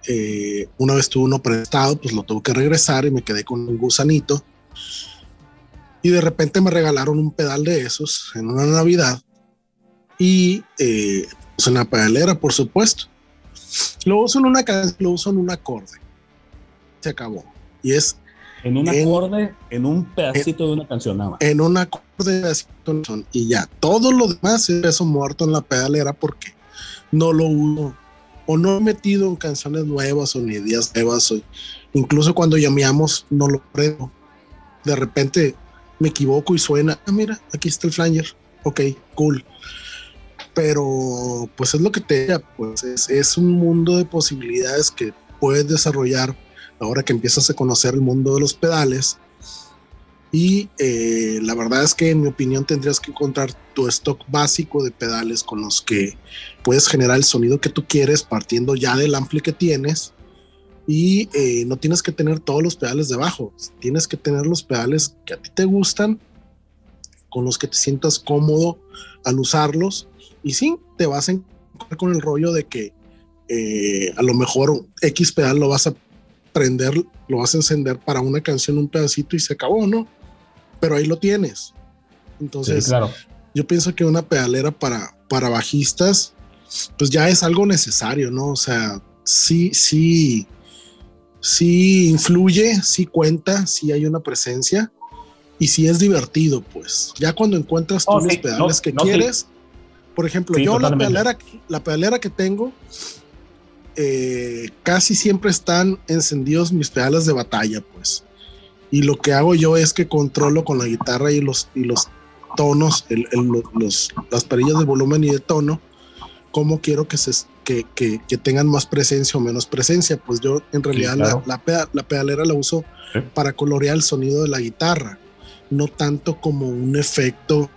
Eh, una vez tuve uno prestado, pues lo tuve que regresar y me quedé con un gusanito. Y de repente me regalaron un pedal de esos en una Navidad y eh, pues una pedalera, por supuesto. Lo uso en una lo uso en un acorde. Se acabó. Y es en un acorde, en un pedacito de una canción nada más. En un acorde de canción y ya. Todo lo demás es eso muerto en la pedalera porque no lo uso o no he metido en canciones nuevas o ni días nuevas. O incluso cuando llameamos no lo prendo. De repente me equivoco y suena, ah, mira, aquí está el flanger. Ok, cool. Pero pues es lo que te pues es, es un mundo de posibilidades que puedes desarrollar ahora que empiezas a conocer el mundo de los pedales. Y eh, la verdad es que en mi opinión tendrías que encontrar tu stock básico de pedales con los que puedes generar el sonido que tú quieres partiendo ya del ampli que tienes. Y eh, no tienes que tener todos los pedales debajo, tienes que tener los pedales que a ti te gustan, con los que te sientas cómodo al usarlos. Y sí, te vas a encontrar con el rollo de que eh, a lo mejor X pedal lo vas a prender, lo vas a encender para una canción, un pedacito y se acabó, ¿no? Pero ahí lo tienes. Entonces, yo pienso que una pedalera para, para bajistas, pues ya es algo necesario, ¿no? O sea, sí, sí, sí influye, sí cuenta, sí hay una presencia, y si es divertido, pues. Ya cuando encuentras tú Oh, los sí, pedales no, que no, sí. quieres, por ejemplo, Sí, yo la pedalera, la pedalera que tengo, eh, casi siempre están encendidos mis pedales de batalla, pues. Y lo que hago yo es que controlo con la guitarra y los, y los tonos, el- el- lo- los, las perillas de volumen y de tono, cómo quiero que, se, que, que, que tengan más presencia o menos presencia. Pues yo en realidad claro. la, la, peda- la pedalera la uso Sí. para colorear el sonido de la guitarra, no tanto como un efecto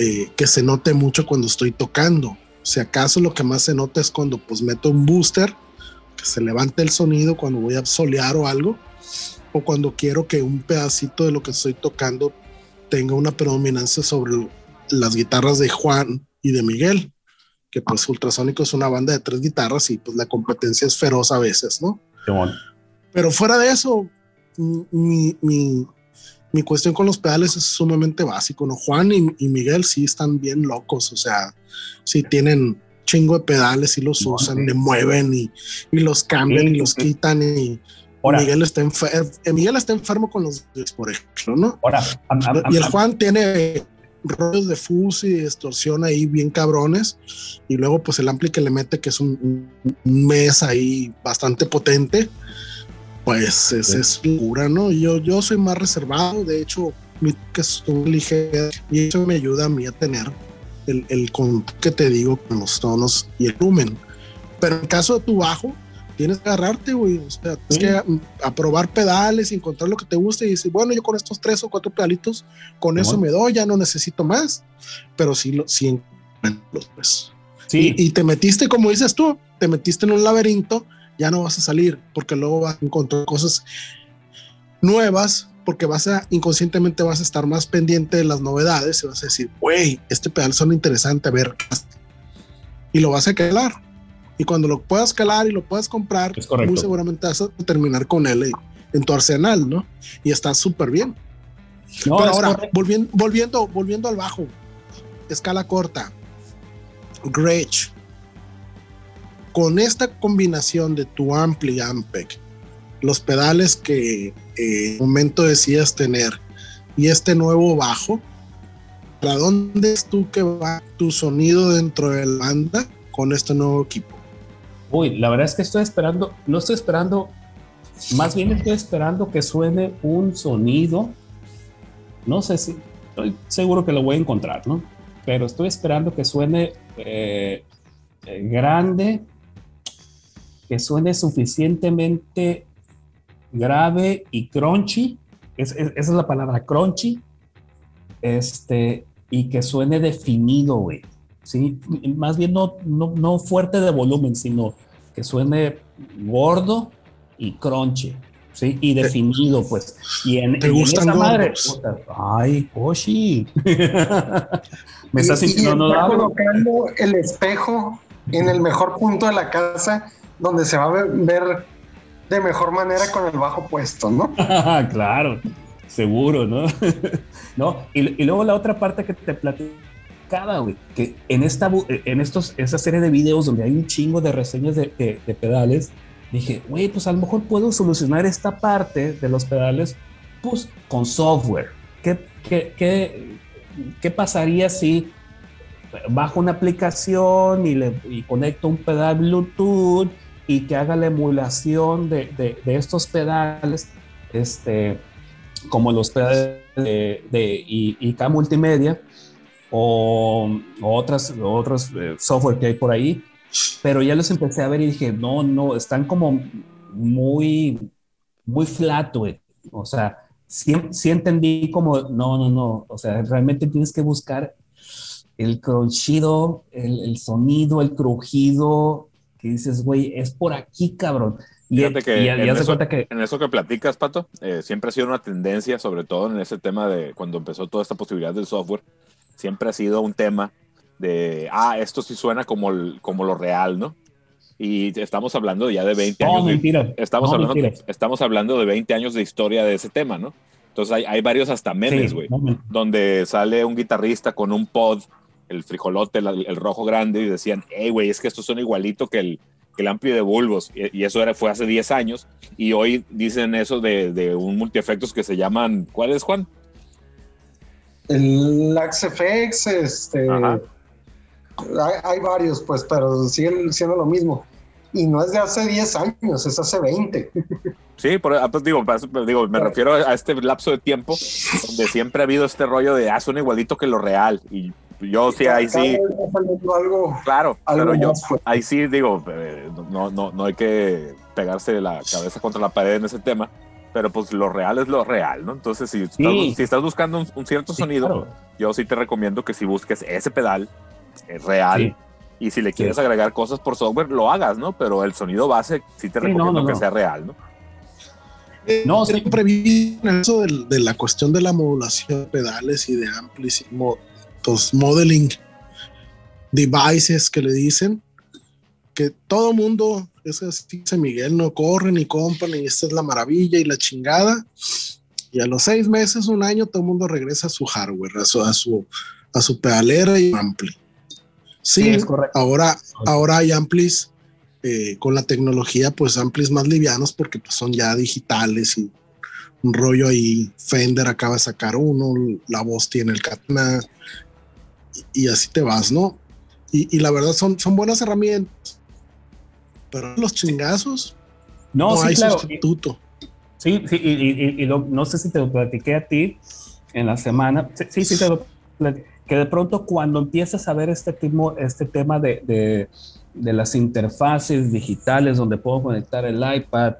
eh, que se note mucho cuando estoy tocando. Si acaso lo que más se nota es cuando pues meto un booster, que se levante el sonido cuando voy a solear o algo, o cuando quiero que un pedacito de lo que estoy tocando tenga una predominancia sobre las guitarras de Juan y de Miguel, que pues Ultrasónico es una banda de tres guitarras y pues la competencia es feroz a veces, ¿no? Pero fuera de eso, mi, mi cuestión con los pedales es sumamente básico, ¿no? Juan y, y Miguel sí están bien locos, o sea, sí tienen chingo de pedales y los usan, sí. le mueven y, y los cambian Sí, y los sí. quitan y Ahora, Miguel está, enfer- eh, Miguel está enfermo con los por ejemplo, ¿no? ahora, am- am- Y el am- Juan tiene rollos de fuzz y distorsión ahí bien cabrones. Y luego, pues el ampli que le mete, que es un, un mes ahí bastante potente, pues es, es locura, ¿no? Yo, yo soy más reservado, de hecho, mi que es un ligero y eso me ayuda a mí a tener el, el con que te digo con los tonos y el lumen. Pero en caso de tu bajo, tienes que agarrarte, güey. O sea, tienes Sí. que mm, a probar pedales y encontrar lo que te guste y decir, bueno, yo con estos tres o cuatro pedalitos, con eso me doy, ya no necesito más. Pero sí, lo, sí pues. sí, Y, y te metiste, como dices tú, te metiste en un laberinto, ya no vas a salir, porque luego vas a encontrar cosas nuevas, porque vas a, inconscientemente vas a estar más pendiente de las novedades y vas a decir, güey, este pedal suena interesante, a ver, ¿qué hace?". y lo vas a calar. Y cuando lo puedas calar y lo puedas comprar, muy seguramente vas a terminar con él en, tu arsenal, ¿no? Y está súper bien. no, Pero ahora, correcto. volviendo, volviendo, volviendo al bajo, escala corta, Gretsch, con esta combinación de tu ampli Ampeg, los pedales que eh, en un momento decías tener y este nuevo bajo, ¿para dónde es tú que va tu sonido dentro de la banda con este nuevo equipo? Uy, la verdad es que estoy esperando, no estoy esperando, más bien estoy esperando que suene un sonido. No sé si, estoy seguro que lo voy a encontrar, ¿no? Pero estoy esperando que suene eh, eh, grande, que suene suficientemente grave y crunchy. Es- es- esa es la palabra, crunchy. Este, y que suene definido, güey. Sí, más bien no, no, no fuerte de volumen, sino que suene gordo y crunchy, ¿sí? Y definido, pues. Y en, ¿Te y en gustan esa madre, ay, Koshi. Me estás Y- y sintiendo está colocando el espejo en el mejor punto de la casa donde se va a ver, ver de mejor manera con el bajo puesto, ¿no? claro, seguro, ¿no? no, y, y luego la otra parte que te platicaba, güey, que en esta, en estos, esa serie de videos donde hay un chingo de reseñas de, de- de pedales, dije, güey, pues a lo mejor puedo solucionar esta parte de los pedales, pues con software. ¿Qué, qué, qué, qué pasaría si bajo una aplicación y, le, y conecto un pedal Bluetooth y que haga la emulación de, de, de estos pedales, este, como los pedales de, de IK Multimedia o, o otras, otros eh, software que hay por ahí, pero ya los empecé a ver y dije, no, no, están como muy, muy flat, güey. O sea, sí, sí entendí como, no, no, no, o sea, realmente tienes que buscar el crunchido, el, el sonido, el crujido, que dices, güey, es por aquí, cabrón. Y, Fíjate que y ya, en eso- cuenta que, En eso que platicas, Pato, eh, siempre ha sido una tendencia, sobre todo en ese tema de cuando empezó toda esta posibilidad del software, siempre ha sido un tema de, ah, esto sí suena como, el- como lo real, ¿no? Y estamos hablando ya de 20 no, años. mentira. estamos, no, hablando, mentira. estamos hablando de 20 años de historia de ese tema, ¿no? Entonces hay, hay varios hasta memes, Sí, güey, no, men- donde sale un guitarrista con un pod, el frijolote, el, el rojo grande, y decían, hey, güey, es que esto suena igualito que el, que el ampli de bulbos. Y, y eso era, fue hace 10 años. Y hoy dicen eso de, de un multiefectos que se llaman, ¿cuál es, Juan? el FX, este, hay, hay, varios, pues, pero siguen siendo lo mismo. Y no es de hace 10 años, es hace 20. Sí, por, ah, pues, digo, digo, me refiero a este lapso de tiempo donde siempre ha habido este rollo de, ah, son igualito que lo real. Y yo sí, ahí sí. claro, pero yo ahí sí digo, eh, no, no, no hay que pegarse la cabeza contra la pared en ese tema, pero pues lo real es lo real, ¿no? Entonces, si, estás, si estás buscando un, cierto sonido, yo sí te recomiendo que si busques ese pedal, es real. Y si le quieres agregar cosas por software, lo hagas, ¿no? Pero el sonido base sí te recomiendo que sea real, ¿no? No, siempre vi eso de, la cuestión de la modulación de pedales y de amplis modeling devices que le dicen que todo mundo es así, dice Miguel, no corren ni compran y esta es la maravilla y la chingada. Y a los seis meses, un año, todo el mundo regresa a su hardware, a su, a su, a su pedalera y ampli. Sí, ahora, ahora hay amplis eh, con la tecnología, pues amplis más livianos porque pues, son ya digitales y un rollo ahí. Fender acaba de sacar uno, la voz tiene el Katana y, así te vas, ¿no? Y, la verdad son, son buenas herramientas, pero los chingazos no, hay sustituto. Sí, sí, y, no sé si te lo platiqué a ti en la semana. Sí, sí, te lo platiqué. Que de pronto cuando empiezas a ver este, tipo, este tema de, de, de las interfaces digitales donde puedo conectar el iPad,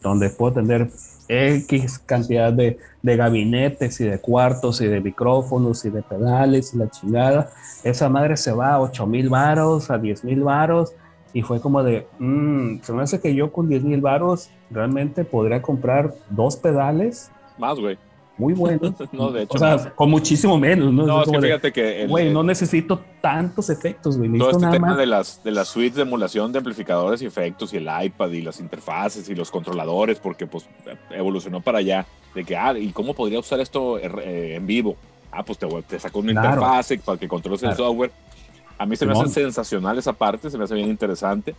donde puedo tener X cantidad de, de, gabinetes y de cuartos y de micrófonos y de pedales y la chingada. Esa madre se va a 8 mil varos, a 10 mil varos. Y fue como de, mmm, se me hace que yo con 10 mil varos realmente podría comprar dos pedales. Más, güey muy bueno. no, de hecho. O sea, con muchísimo menos, ¿no? No, es, que fíjate que. Güey, no necesito tantos efectos, güey. Todo este tema de las, de las suites de emulación de amplificadores y efectos y el iPad y las interfaces y los controladores, porque pues evolucionó para allá. De que, ah, ¿y cómo podría usar esto eh, en vivo? Ah, pues te, te sacó una interfase para que controles el software. A mí se me hace sensacional esa parte, se me hace bien interesante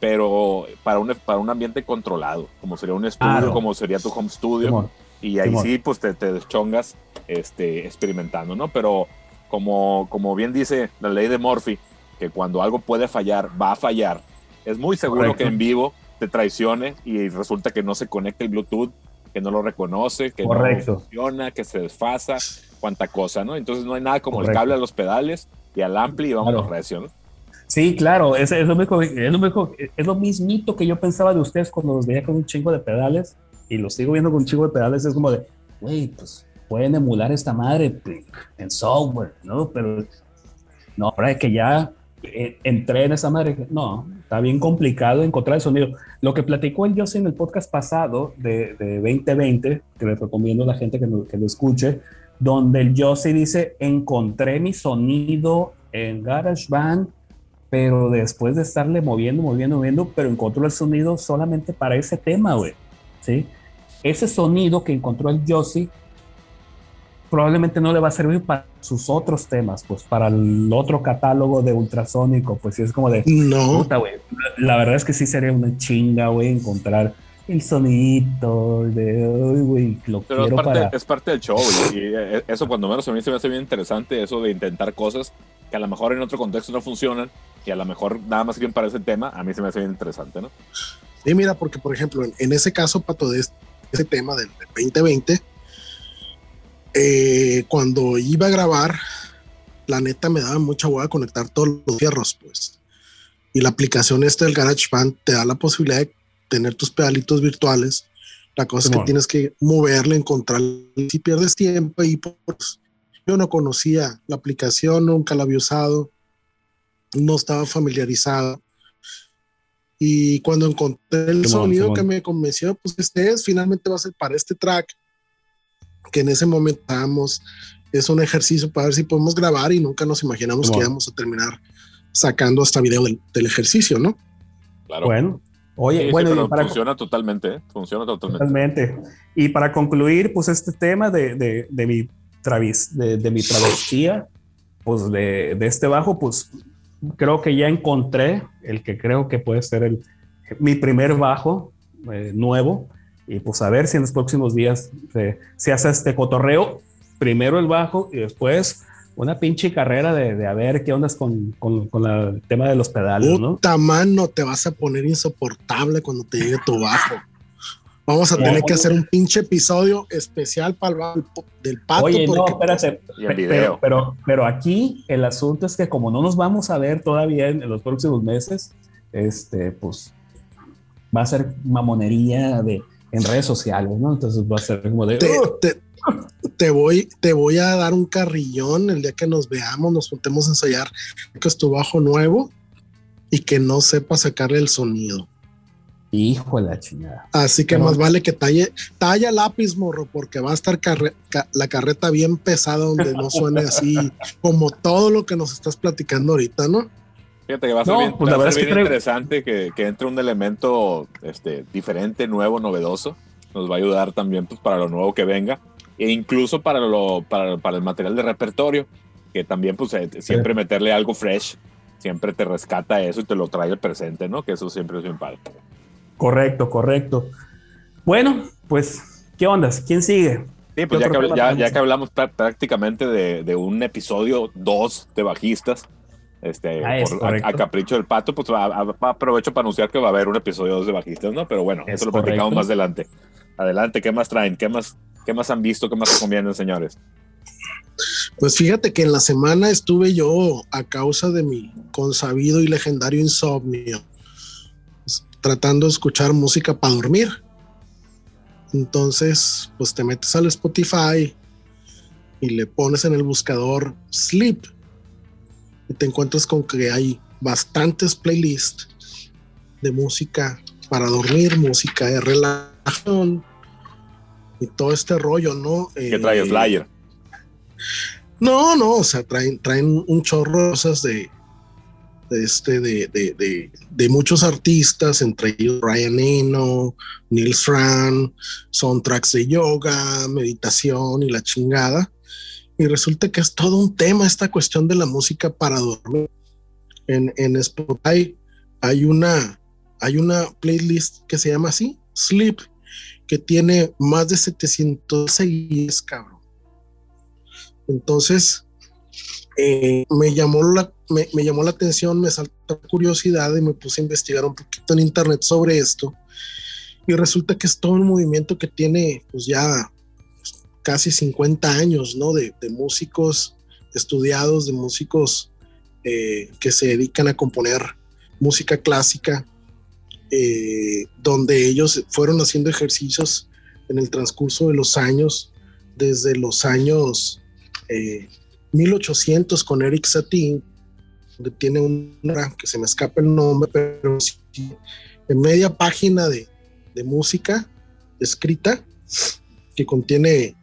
pero para un, para un ambiente controlado, como sería un estudio, como sería tu home studio. Y ahí sí, pues te, te deschongas este, experimentando, ¿no? Pero como, como bien dice la ley de Murphy, que cuando algo puede fallar, va a fallar, es muy seguro que en vivo te traicione y resulta que no se conecta el Bluetooth, que no lo reconoce, que no funciona, que se desfasa, cuánta cosa, ¿no? Entonces no hay nada como el cable a los pedales y al ampli y vamos a recio, ¿no? Sí, claro, es, es, lo mismo, es, lo es lo mismito que yo pensaba de ustedes cuando los veía con un chingo de pedales y lo sigo viendo con un chingo de pedales, es como de, güey, pues pueden emular esta madre en software, ¿no? Pero no, ahora es que ya eh, entré en esa madre, no, está bien complicado encontrar el sonido. Lo que platicó el José en el podcast pasado de, de 2020, que le recomiendo a la gente que, que lo escuche, donde el José dice, encontré mi sonido en GarageBand pero después de estarle moviendo, moviendo, moviendo, pero encontró el sonido solamente para ese tema, güey. ¿Sí? Ese sonido que encontró el Yossi probablemente no le va a servir para sus otros temas, pues para el otro catálogo de ultrasónico, pues sí es como de, no. Puta, güey. La verdad es que sí sería una chinga, güey, encontrar el sonidito de, güey, lo Pero quiero es parte, para... es parte del show, y eh, eso cuando menos a mí se me hace bien interesante, eso de intentar cosas que a lo mejor en otro contexto no funcionan, y a lo mejor nada más sirven para ese tema, a mí se me hace bien interesante, ¿no? Sí, mira, porque por ejemplo, en, ese caso, Pato, de ese tema del 2020, eh, cuando iba a grabar, la neta me daba mucha hueá conectar todos los fierros, pues. Y la aplicación esta del GarageBand te da la posibilidad de tener tus pedalitos virtuales. La cosa es que tienes que moverle, encontrar si pierdes tiempo y pues yo no conocía la aplicación, nunca la había usado no estaba familiarizado. Y cuando encontré el sonido que me convenció, pues este es, finalmente va a ser para este track, que en ese momento estábamos, es un ejercicio para ver si podemos grabar y nunca nos imaginamos que íbamos a terminar sacando hasta video del, ejercicio, ¿no? Claro. Bueno, oye, bueno, funciona totalmente, ¿eh? funciona totalmente. Y para concluir, pues este tema de, de, de mi, travis, de, mi travestía, pues de, de este bajo, pues creo que ya encontré el que creo que puede ser el, mi primer bajo eh, nuevo. Y pues a ver si en los próximos días se, hace este cotorreo. primero el bajo y después una pinche carrera de, de a ver qué ondas con, con, con el tema de los pedales. Puta mano, te vas a poner insoportable cuando te llegue tu bajo. Vamos a No, tener que hacer un pinche episodio especial para el bajo del pato. Oye, no, espérate. Pero, pero, pero aquí el asunto es que como no nos vamos a ver todavía en, los próximos meses, este, pues va a ser mamonería de, en redes sociales, ¿no? Entonces va a ser como de... te, te- te voy, te voy a dar un carrillón el día que nos veamos, nos juntemos a ensayar que es tu bajo nuevo y que no sepa sacarle el sonido. Hijo de la chingada. Así que Pero- más vale que talle, talla lápiz, morro, porque va a estar carre- ca- la carreta bien pesada donde no suene así como todo lo que nos estás platicando ahorita, ¿no? Fíjate que va a ser No, bien, pues la verdad ser es que traigo- interesante que, que entre un elemento este, diferente, nuevo, novedoso. Nos va a ayudar también pues, para lo nuevo que venga e incluso para, lo, para, para el material de repertorio, que también pues eh, siempre meterle algo fresh, siempre te rescata eso y te lo trae al presente, ¿no? Que eso siempre es bien padre. Correcto, correcto. Bueno, pues, ¿qué ondas? ¿Quién sigue? Sí, pues ¿Qué ya que, habl- ya, que hablamos prá- prácticamente de, de un episodio 2 de bajistas, este, Ah, es por- a, a capricho del pato, pues a- a- aprovecho para anunciar que va a haber un episodio 2 de bajistas, ¿no? Pero bueno, Es eso lo platicamos más adelante. Adelante, ¿qué más traen? ¿Qué más, qué más han visto? ¿Qué más recomiendan, señores? Pues fíjate que en la semana estuve yo a causa de mi consabido y legendario insomnio, tratando de escuchar música para dormir. Entonces, pues te metes al Spotify y le pones en el buscador sleep y te encuentras con que hay bastantes playlists de música para dormir, música de relajación y todo este rollo, ¿no? ¿Qué trae Eh, Slayer? no, no, o sea, traen, traen un chorro de cosas de, de este, de, de, de, muchos artistas, entre ellos Ryan Eno, Neil Strand, soundtracks de yoga, meditación y la chingada. Y resulta que es todo un tema esta cuestión de la música para dormir. En, en Spotify hay una, hay una playlist que se llama así, Sleep, que tiene más de 700 seguidores, cabrón. Entonces, eh, me, llamó la, me, llamó la atención, me saltó curiosidad y me puse a investigar un poquito en internet sobre esto. Y resulta que es todo un movimiento que tiene pues ya casi 50 años, ¿no? De, músicos estudiados, de músicos eh, que se dedican a componer música clásica, eh, donde ellos fueron haciendo ejercicios en el transcurso de los años, desde los años 1800 con Eric Satie, donde tiene una que se me escapa el nombre, pero en media página de, de música escrita que contiene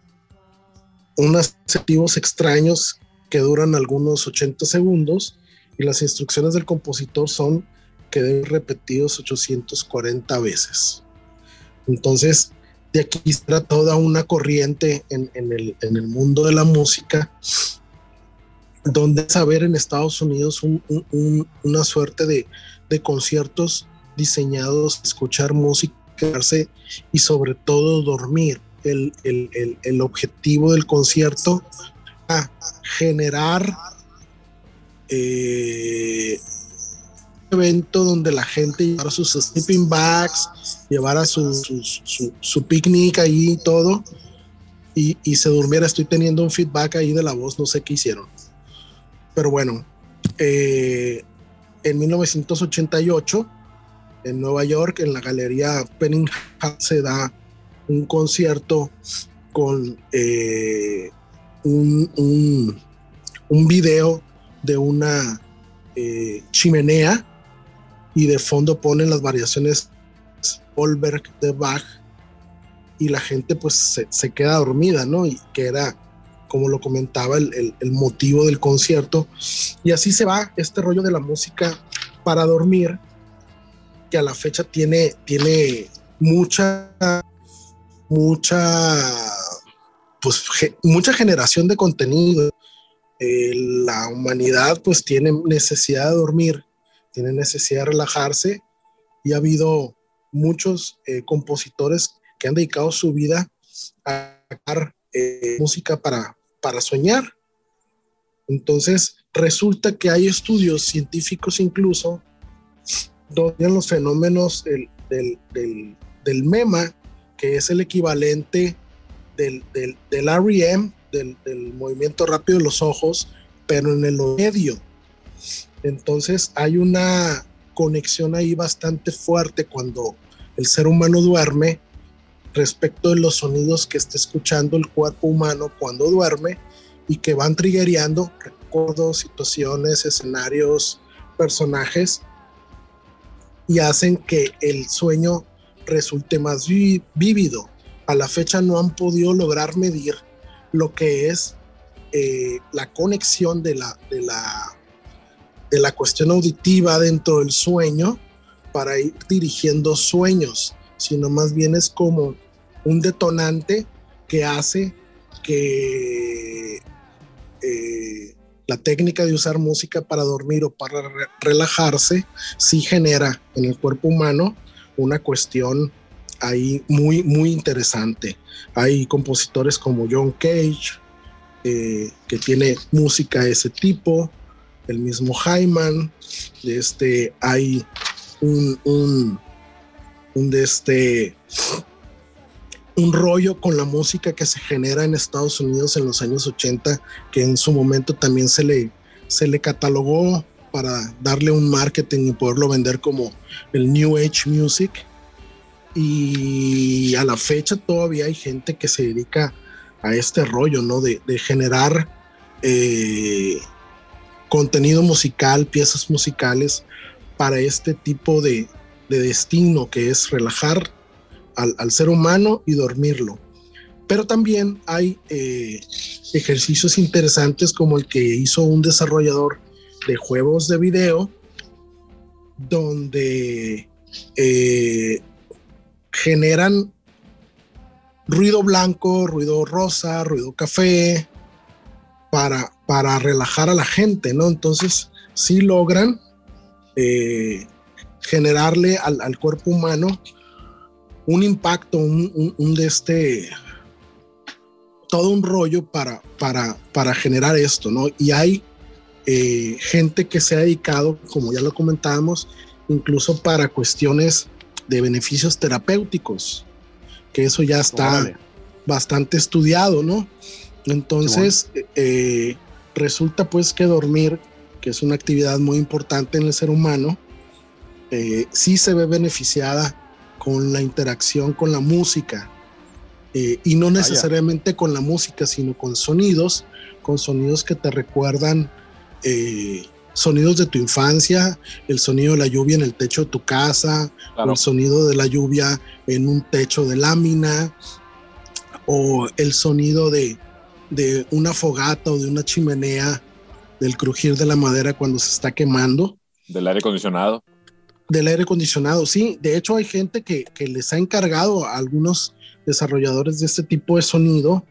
unos activos extraños que duran algunos 80 segundos y las instrucciones del compositor son que deben repetidos 840 veces. Entonces, de aquí está toda una corriente en, en, el, en el, mundo de la música, donde saber en Estados Unidos un, un, una suerte de, conciertos diseñados, escuchar música y sobre todo dormir. El, objetivo del concierto a generar eh, evento donde la gente llevara sus sleeping bags, llevara su picnic ahí y todo, y, y, se durmiera. Estoy teniendo un feedback ahí de la voz, no sé qué hicieron. Pero bueno, eh, en 1988, en Nueva York, en la galería Penningham, se da un concierto con eh, un, un, video de una eh, chimenea y de fondo ponen las variaciones Goldberg de Bach y la gente pues se, se, queda dormida, ¿no? Y que era, como lo comentaba, el, el, motivo del concierto. Y así se va este rollo de la música para dormir, que a la fecha tiene, tiene mucha, mucha, pues mucha generación de contenido. Eh, la humanidad pues tiene necesidad de dormir tiene necesidad de relajarse y ha habido muchos eh, compositores que han dedicado su vida a eh, música para, para soñar. Entonces, resulta que hay estudios científicos incluso donde los fenómenos del, del, MEMA, que es el equivalente del, del, del REM, del, movimiento rápido de los ojos, pero en el medio. Entonces hay una conexión ahí bastante fuerte cuando el ser humano duerme respecto de los sonidos que está escuchando el cuerpo humano cuando duerme y que van triggereando recuerdos, situaciones, escenarios, personajes y hacen que el sueño resulte más vívido. A la fecha no han podido lograr medir lo que es eh, la conexión de la, de, la, de la cuestión auditiva dentro del sueño para ir dirigiendo sueños, sino más bien es como un detonante que hace que eh, la técnica de usar música para dormir o para relajarse sí genera en el cuerpo humano una cuestión ahí muy, muy interesante. Hay compositores como John Cage, eh, que tiene música de ese tipo, el mismo Hyman, este, hay un, un, un, de este, un rollo con la música que se genera en Estados Unidos en los años 80, que en su momento también se le, se le catalogó para darle un marketing y poderlo vender como el New Age Music. Y a la fecha todavía hay gente que se dedica a este rollo, ¿no? De, generar eh, contenido musical, piezas musicales para este tipo de, de destino que es relajar al, ser humano y dormirlo. Pero también hay eh, ejercicios interesantes como el que hizo un desarrollador de juegos de video, donde eh, generan ruido blanco, ruido rosa, ruido café, para, para relajar a la gente, ¿no? Entonces, sí logran eh, generarle al, al, cuerpo humano un impacto, un, de este, todo un rollo para, para, para generar esto, ¿no? Y hay eh, gente que se ha dedicado, como ya lo comentábamos, incluso para cuestiones de beneficios terapéuticos, que eso ya está bastante estudiado, ¿no? Entonces, eh, resulta pues que dormir, que es una actividad muy importante en el ser humano, eh, sí se ve beneficiada con la interacción con la música. Eh, y no necesariamente con la música, sino con sonidos, con sonidos que te recuerdan eh, sonidos de tu infancia, el sonido de la lluvia en el techo de tu casa, el sonido de la lluvia en un techo de lámina, o el sonido de, de una fogata o de una chimenea, del crujir de la madera cuando se está quemando. Del aire acondicionado del aire acondicionado, sí. De hecho, hay gente que, les ha encargado a algunos desarrolladores de este tipo de sonido,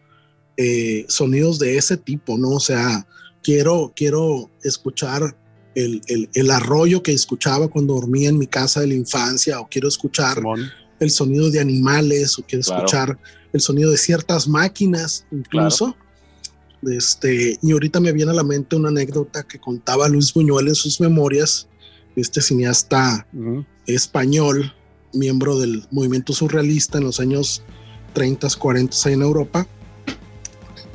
eh, sonidos de ese tipo, ¿no? O sea, quiero, quiero escuchar el, arroyo que escuchaba cuando dormía en mi casa de la infancia, o quiero escuchar el sonido de animales, o quiero escuchar el sonido de ciertas máquinas, incluso. Este, y ahorita me viene a la mente una anécdota que contaba Luis Buñuel en sus memorias, este cineasta español, miembro del movimiento surrealista en los años 30, 40 en Europa,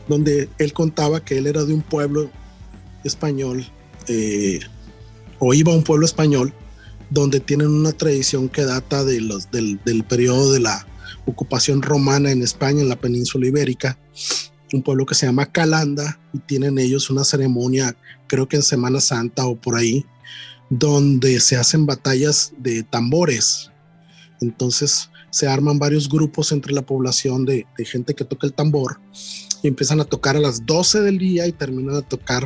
donde él contaba que él era de un pueblo español, eh, o iba a un pueblo español, donde tienen una tradición que data de los, del, del periodo de la ocupación romana en España, en la península ibérica, un pueblo que se llama Calanda, y tienen ellos una ceremonia, creo que en Semana Santa o por ahí, donde se hacen batallas de tambores. Entonces se arman varios grupos entre la población de, gente que toca el tambor y empiezan a tocar a las 12 del día y terminan a tocar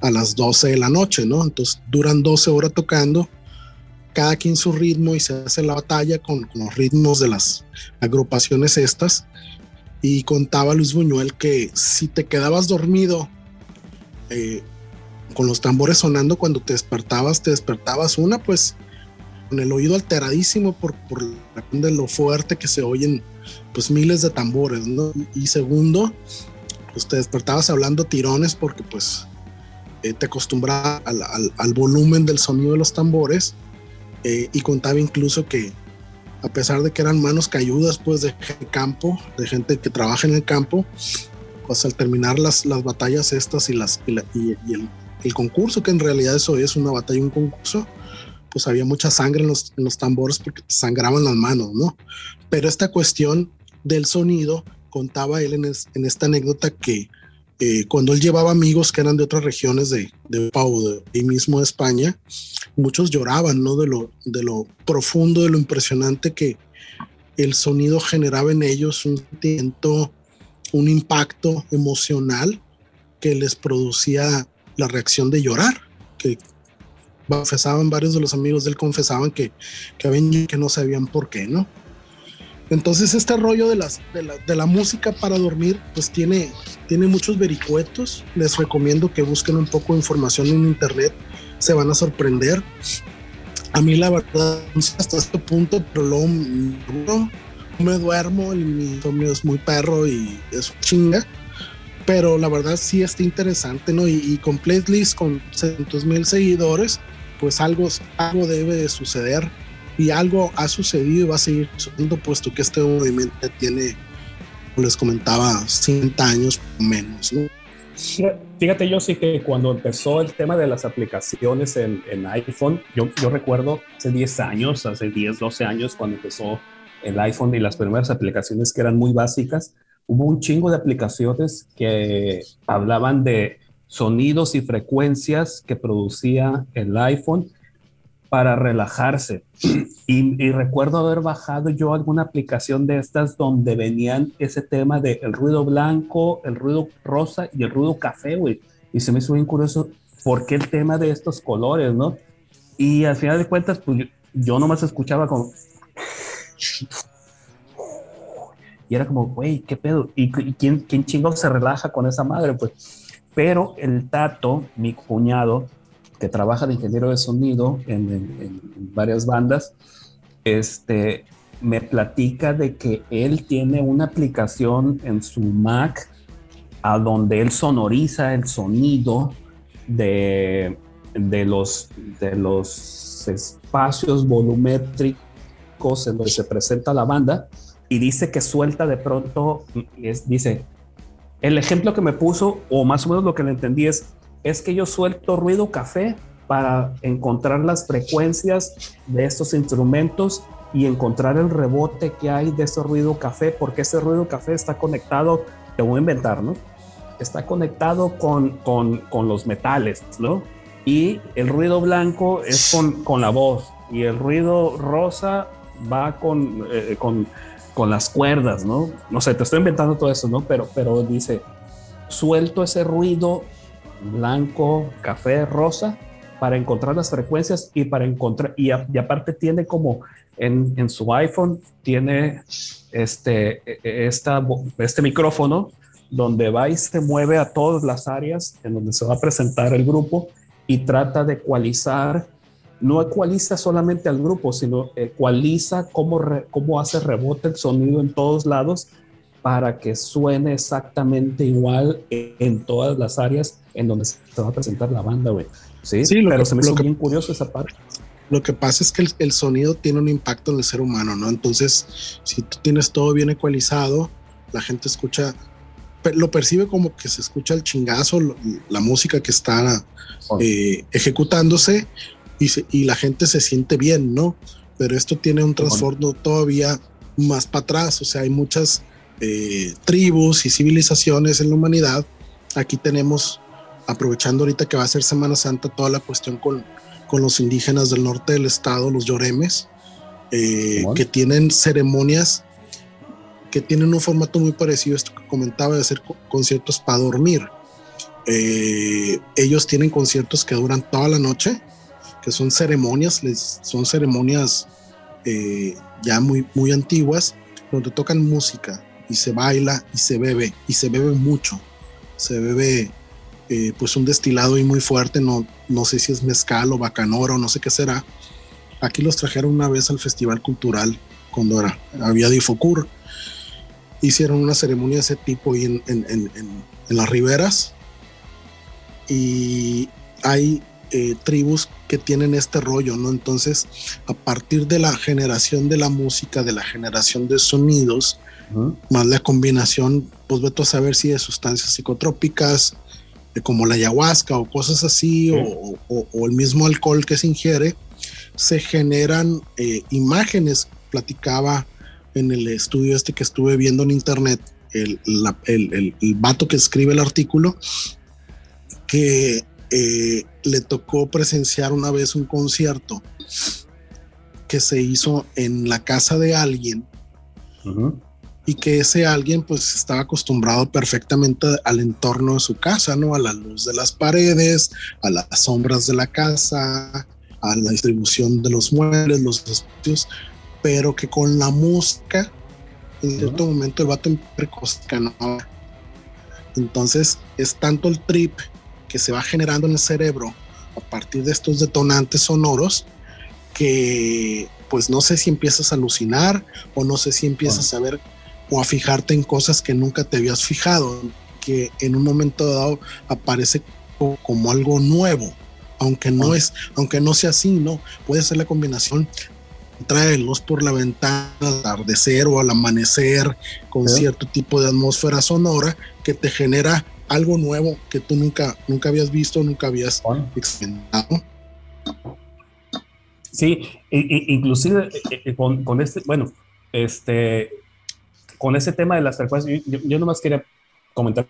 a las 12 de la noche, ¿no? Entonces duran 12 horas tocando, cada quien su ritmo y se hace la batalla con, los ritmos de las agrupaciones estas. Y contaba Luis Buñuel que si te quedabas dormido eh, con los tambores sonando cuando te despertabas, te despertabas una pues con el oído alteradísimo por, por lo fuerte que se oyen pues miles de tambores, ¿no? Y segundo, pues te despertabas hablando tirones porque pues eh, te acostumbraba al, volumen del sonido de los tambores eh, y contaba incluso que a pesar de que eran manos cayudas pues de campo, de gente que trabaja en el campo, pues al terminar las, las batallas estas y, las, y, el, el, concurso, que en realidad eso es una batalla, un concurso, pues había mucha sangre en los, en tambores porque te sangraban las manos, ¿no? Pero esta cuestión del sonido, contaba él en, esta anécdota que eh, cuando él llevaba amigos que eran de otras regiones de, de Pau, de mismo de España, muchos lloraban, ¿no? De lo, de lo profundo, de lo impresionante que el sonido generaba en ellos un sentimiento, un impacto emocional que les producía la reacción de llorar, que confesaban varios de los amigos de él confesaban que, que, habían, que no sabían por qué, ¿no? Entonces este rollo de, las, de, la, música para dormir pues tiene, tiene muchos vericuetos. Les recomiendo que busquen un poco de información en internet. Se van a sorprender. A mí la verdad hasta este punto, pero luego no me duermo mi insomnio es muy perro y es chinga. Pero la verdad sí está interesante, ¿no? Y, y con Playlist con 600 mil seguidores, pues algo, algo debe de suceder y algo ha sucedido y va a seguir sucediendo puesto que este movimiento tiene, como les comentaba, 100 años menos. ¿no? Fíjate, yo sí que cuando empezó el tema de las aplicaciones en, en iPhone, yo, yo recuerdo hace 10 años, hace 10, 12 años, cuando empezó el iPhone y las primeras aplicaciones que eran muy básicas, hubo un chingo de aplicaciones que hablaban de sonidos y frecuencias que producía el iPhone para relajarse. Y, recuerdo haber bajado yo alguna aplicación de estas donde venían ese tema de el ruido blanco, el ruido rosa y el ruido café, güey. Y se me hizo bien curioso por qué el tema de estos colores, ¿no? Y al final de cuentas, pues yo, yo nomás escuchaba como... Y era como, güey, ¿qué pedo? ¿Y, quién, quién chingo se relaja con esa madre? Pues, pero el Tato, mi cuñado, que trabaja de ingeniero de sonido en, varias bandas, este, me platica de que él tiene una aplicación en su Mac a donde él sonoriza el sonido de, de, los, de los espacios volumétricos en donde se presenta la banda y dice que suelta de pronto, es, dice, el ejemplo que me puso, o más o menos lo que le entendí es, es que yo suelto ruido café para encontrar las frecuencias de estos instrumentos y encontrar el rebote que hay de ese ruido café, porque ese ruido café está conectado, te voy a inventar, ¿no? Está conectado con, con, con los metales, ¿no? Y el ruido blanco es con, con la voz y el ruido rosa va con, eh, con, con las cuerdas, ¿no? No sé, te estoy inventando todo eso, ¿no? Pero, pero dice, suelto ese ruido blanco, café, rosa, para encontrar las frecuencias y para encontrar, y, aparte tiene como en, en, su iPhone, tiene este, e, e, este micrófono donde va y se mueve a todas las áreas en donde se va a presentar el grupo y trata de ecualizar, no ecualiza solamente al grupo, sino ecualiza cómo, cómo hace rebote el sonido en todos lados para que suene exactamente igual en todas las áreas en donde se va a presentar la banda, güey. Sí, sí pero se me hizo bien curioso esa parte. Lo que pasa es que el, sonido tiene un impacto en el ser humano, ¿no? Entonces, si tú tienes todo bien ecualizado, la gente escucha, lo percibe como que se escucha el chingazo, la música que está eh, ejecutándose y, y, la gente se siente bien, ¿no? Pero esto tiene un trasfondo todavía más para atrás, o sea, hay muchas eh, tribus y civilizaciones en la humanidad. Aquí tenemos, aprovechando ahorita que va a ser Semana Santa, toda la cuestión con, con los indígenas del norte del estado, los lloremes, eh, que tienen ceremonias que tienen un formato muy parecido a esto que comentaba de hacer conciertos para dormir. Eh, ellos tienen conciertos que duran toda la noche, que son ceremonias, les, son ceremonias ya muy, muy antiguas, donde tocan música, y se baila y se bebe y se bebe mucho. Se bebe eh, pues un destilado y muy fuerte, no, no sé si es mezcal o bacanora no sé qué será. Aquí los trajeron una vez al Festival Cultural cuando era, había Difocur. Hicieron una ceremonia de ese tipo y en, en, en las riberas. Y hay eh, tribus que tienen este rollo, ¿no? Entonces, a partir de la generación de la música, de la generación de sonidos, más la combinación, pues vete a saber si de sustancias psicotrópicas, como la ayahuasca o cosas así, o, el mismo alcohol que se ingiere, se generan eh, imágenes. Platicaba en el estudio este que estuve viendo en internet, el, el, el, vato que escribe el artículo, que eh, le tocó presenciar una vez un concierto que se hizo en la casa de alguien y que ese alguien pues estaba acostumbrado perfectamente al entorno de su casa, ¿no? A la luz de las paredes, a las sombras de la casa, a la distribución de los muebles, los espacios, pero que con la música, en cierto momento el vato ¿no? Entonces es tanto el trip que se va generando en el cerebro a partir de estos detonantes sonoros que pues no sé si empiezas a alucinar o no sé si empiezas a ver o a fijarte en cosas que nunca te habías fijado, que en un momento dado aparece como, algo nuevo, aunque no es, aunque no sea así, no, puede ser la combinación trae luz por la ventana al atardecer o al amanecer con cierto tipo de atmósfera sonora que te genera algo nuevo que tú nunca, nunca habías visto, nunca habías experimentado. Sí, inclusive eh, eh, con, este, bueno, este, con ese tema de las frecuencias, yo, yo nomás quería comentar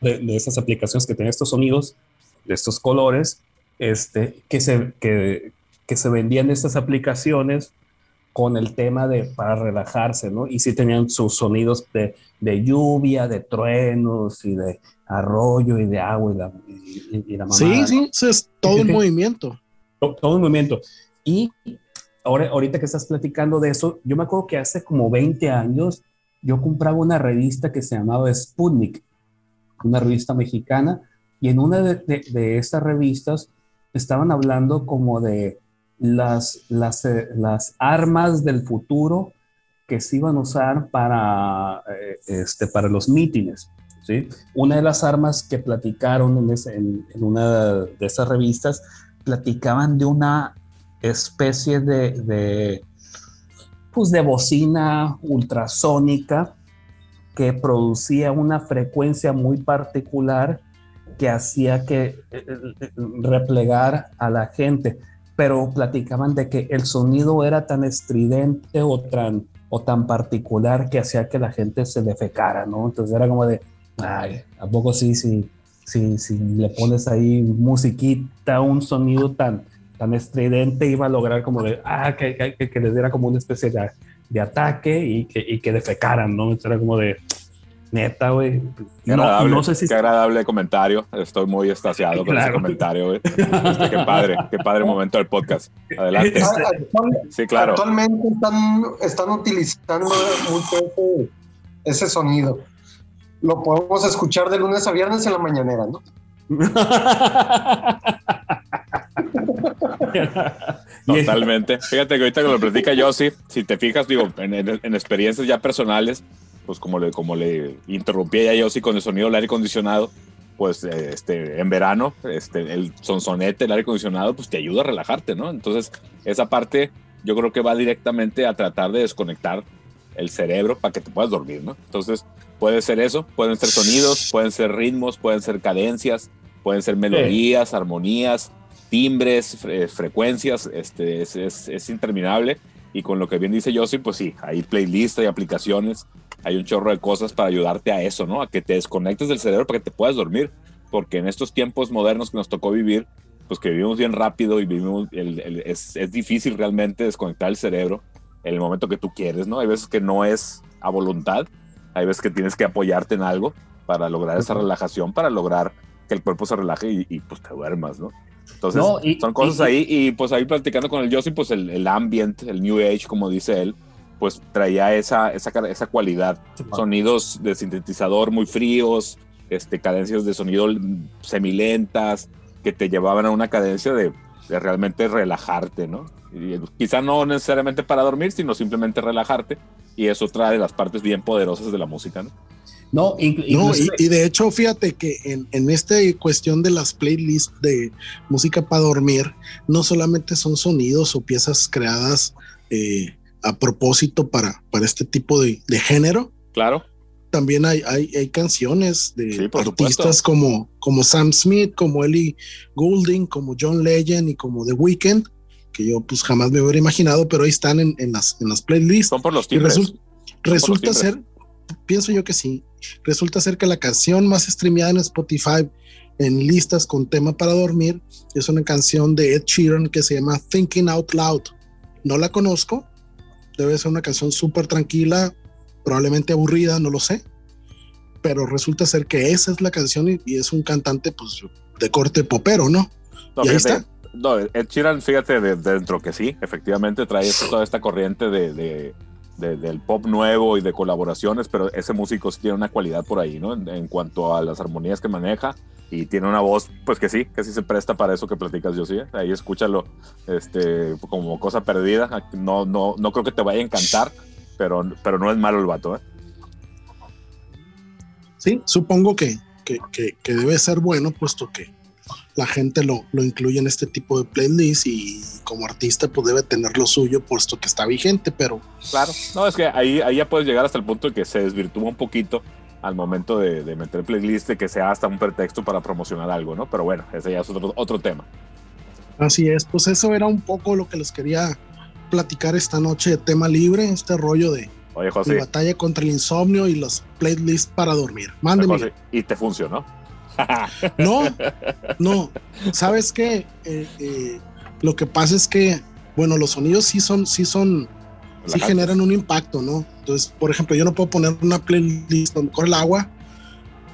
de, esas aplicaciones que tienen estos sonidos, de estos colores, este, que, se, que, que se vendían estas aplicaciones con el tema de para relajarse, ¿no? Y sí tenían sus sonidos de, de lluvia, de truenos y de arroyo y de agua y la, y, la Sí, sí, es todo un movimiento. Todo, un movimiento. Y ahora, ahorita que estás platicando de eso, yo me acuerdo que hace como 20 años yo compraba una revista que se llamaba Sputnik, una revista mexicana, y en una de, de, estas revistas estaban hablando como de las, las, eh, las armas del futuro que se iban a usar para, eh, este, para los mítines. ¿Sí? Una de las armas que platicaron en, en, una de esas revistas, platicaban de una especie de, de, pues de bocina ultrasónica que producía una frecuencia muy particular que hacía que eh, replegar a la gente pero platicaban de que el sonido era tan estridente o tan, o tan particular que hacía que la gente se defecara, ¿no? Entonces era como de, ay, ¿a poco sí, sí, sí, si le pones ahí musiquita, un sonido tan, tan estridente, iba a lograr como de, ah, que, que, que les diera como una especie de, de ataque y que, y que defecaran, ¿no? Entonces era como de, Neta, güey. No, sé si... Qué agradable comentario. Estoy muy estaciado con ese comentario, güey. Este, qué padre, qué padre momento del podcast. Adelante. sí, claro. Actualmente están, están utilizando mucho ese, sonido. Lo podemos escuchar de lunes a viernes en la mañanera, ¿no? Totalmente. Fíjate que ahorita que lo platica yo, sí, si te fijas, digo, en, en experiencias ya personales, pues como le, como le interrumpía ya yo sí con el sonido del aire acondicionado, pues eh, este, en verano, este, el sonsonete, el aire acondicionado, pues te ayuda a relajarte, ¿no? Entonces, esa parte yo creo que va directamente a tratar de desconectar el cerebro para que te puedas dormir, ¿no? Entonces, puede ser eso, pueden ser sonidos, pueden ser ritmos, pueden ser cadencias, pueden ser melodías, armonías, timbres, frecuencias, este, es, es, es interminable. Y con lo que bien dice Yossi, pues sí, hay playlists, hay aplicaciones, hay un chorro de cosas para ayudarte a eso, ¿no? A que te desconectes del cerebro para que te puedas dormir. Porque en estos tiempos modernos que nos tocó vivir, pues que vivimos bien rápido y vivimos, es, es, difícil realmente desconectar el cerebro en el momento que tú quieres, ¿no? Hay veces que no es a voluntad, hay veces que tienes que apoyarte en algo para lograr esa relajación, para lograr que el cuerpo se relaje y, pues te duermas, ¿no? Entonces, son cosas ahí, y pues ahí platicando con el Josie, pues el, el, ambient, el New Age, como dice él, pues traía esa, esa, esa cualidad. Sonidos de sintetizador muy fríos, este, cadencias de sonido semilentas, que te llevaban a una cadencia de, de realmente relajarte, ¿no? Y, quizá no necesariamente para dormir, sino simplemente relajarte. Y eso trae las partes bien poderosas de la música, ¿no? No, y, de hecho, fíjate que en, en esta cuestión de las playlists de música para dormir, no solamente son sonidos o piezas creadas eh, a propósito para, para este tipo de, género. Claro. También hay, hay, canciones de artistas como, como Sam Smith, como Ellie Goulding, como John Legend y como The Weeknd, que yo pues jamás me hubiera imaginado, pero ahí están en, las, en las playlists. Son por los timbres. resulta ser, pienso yo que sí, resulta ser que la canción más streameada en Spotify en listas con tema para dormir es una canción de Ed Sheeran que se llama Thinking Out Loud. No la conozco, debe ser una canción súper tranquila, probablemente aburrida, no lo sé, pero resulta ser que esa es la canción y, es un cantante pues de corte popero, ¿no? no y ahí está. No, Ed Sheeran, fíjate de, dentro que sí, efectivamente trae toda esta corriente de del pop nuevo y de colaboraciones, pero ese músico sí tiene una cualidad por ahí, ¿no? En, cuanto a las armonías que maneja y tiene una voz, pues que sí, que sí se presta para eso que platicas, yo sí. Ahí escúchalo este, como cosa perdida. No, no, no creo que te vaya a encantar, pero, pero no es malo el vato, ¿eh? Sí, supongo que, que, que debe ser bueno, puesto que la gente lo, lo incluye en este tipo de playlist y como artista pues debe tener lo suyo puesto que está vigente, pero... Claro, no, es que ahí, ahí ya puedes llegar hasta el punto de que se desvirtúa un poquito al momento de, de meter playlist, de que sea hasta un pretexto para promocionar algo, ¿no? Pero bueno, ese ya es otro, otro tema. Así es, pues eso era un poco lo que les quería platicar esta noche de tema libre, este rollo de, Oye, José, batalla contra el insomnio y los playlists para dormir. Mándeme. y te funcionó. No, no. ¿Sabes qué? Eh, eh, lo que pasa es que, bueno, los sonidos sí son, sí son, sí generan un impacto, ¿no? Entonces, por ejemplo, yo no puedo poner una playlist, a lo mejor el agua,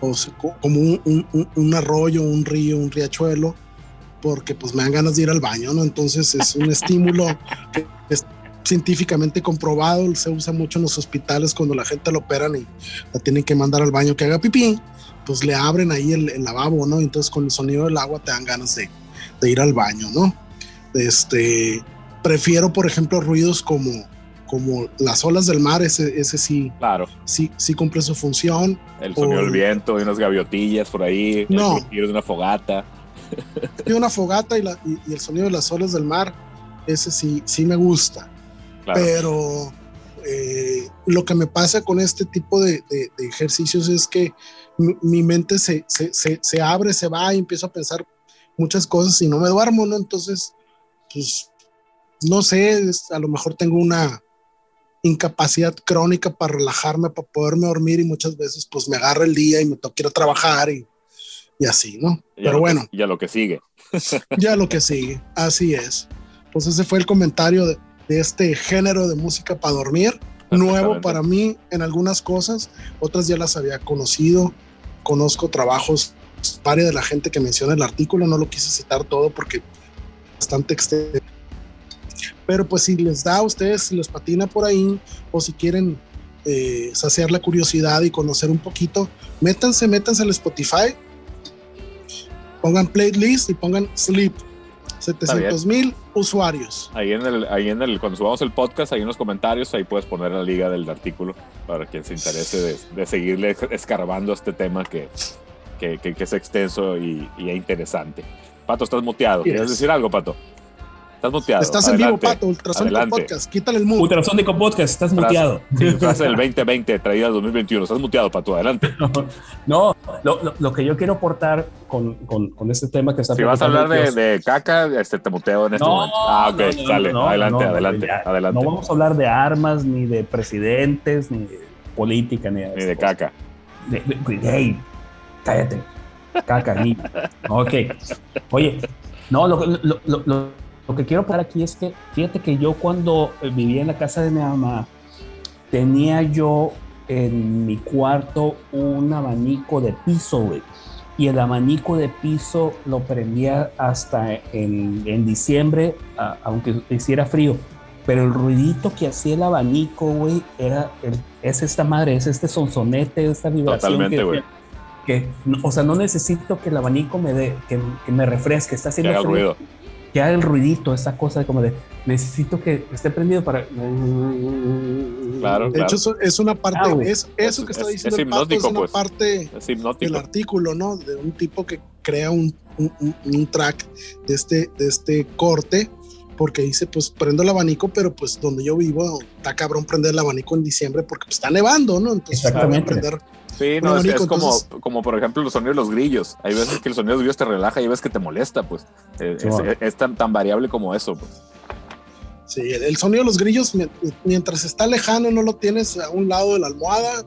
o como un, arroyo, un río, un riachuelo, porque pues me dan ganas de ir al baño, ¿no? Entonces es un estímulo que es científicamente comprobado, se usa mucho en los hospitales cuando la gente lo operan y la tienen que mandar al baño que haga pipí pues le abren ahí el, lavabo, ¿no? Entonces con el sonido del agua te dan ganas de, ir al baño, ¿no? Este, prefiero, por ejemplo, ruidos como, como las olas del mar, ese, ese sí, claro. sí, sí cumple su función. El sonido del viento y unas gaviotillas por ahí, no. el de una fogata. De una fogata y, el sonido de las olas del mar, ese sí, sí me gusta. Pero eh, lo que me pasa con este tipo de, ejercicios es que mi, mente se, se, abre, se va y empiezo a pensar muchas cosas y no me duermo, ¿no? Entonces, pues, no sé, a lo mejor tengo una incapacidad crónica para relajarme, para poderme dormir y muchas veces pues me agarra el día y me toca ir a trabajar y, y así, ¿no? Pero bueno. ya lo que sigue. ya lo que sigue, así es. Pues ese fue el comentario de, de este género de música para dormir nuevo para mí en algunas cosas, otras ya las había conocido, conozco trabajos, varias de la gente que menciona el artículo, no lo quise citar todo porque bastante extenso. Pero pues si les da a ustedes, si les patina por ahí, o si quieren eh, saciar la curiosidad y conocer un poquito, métanse, métanse al Spotify, pongan playlist y pongan sleep 700 mil usuarios. Ahí en el, ahí en el, cuando subamos el podcast, ahí en los comentarios, ahí puedes poner la liga del artículo para quien se interese de, seguirle escarbando este tema que, que, que, es extenso y, y, interesante. Pato, estás muteado. ¿Quieres decir algo, Pato? Estás muteado. Estás en vivo, Pato, Ultrasónico Podcast. Quítale el mute. Ultrasónico Podcast, estás muteado. Sí, frase del 2020, traída del 2021. Estás muteado, Pato. Adelante. No, lo, lo, que yo quiero aportar con, con, con este tema que está Si vas a hablar de, de, caca, este, te muteo en este momento. Ah, ok, sale. adelante, adelante, adelante. No vamos a hablar de armas, ni de presidentes, ni de política, ni de, ni de caca. De, hey, cállate. Caca, ni. Ok. Oye, no, lo, lo, lo lo que quiero parar aquí es que, fíjate que yo cuando eh, vivía en la casa de mi mamá, tenía yo en mi cuarto un abanico de piso, güey. Y el abanico de piso lo prendía hasta en, en diciembre, aunque hiciera frío. Pero el ruidito que hacía el abanico, güey, era es esta madre, es este sonsonete, esta vibración. Totalmente, güey. Que, o sea, no necesito que el abanico me dé, que, me refresque, está haciendo frío. Que haga el ruidito, esa cosa de como de necesito que esté prendido para. Claro, De hecho, eso es una parte, Ah, es, eso Es- que está es- diciendo es el pato es hipnótico, una pues. parte Es hipnótico. del artículo, ¿no? De un tipo que crea un, un- track de este, de este corte, porque dice, pues prendo el abanico, pero pues donde yo vivo está cabrón prender el abanico en diciembre porque pues, está nevando, ¿no? Entonces voy a Exactamente. prender Sí, no, es, como, entonces- como por ejemplo los sonidos de los grillos. Hay veces que el sonido de los grillos te relaja y hay veces que te molesta, pues. Eh, Sí, es, tan, tan variable como eso, pues. Sí, el, el sonido de los grillos, mi- mientras está lejano, no lo tienes a un lado de la almohada,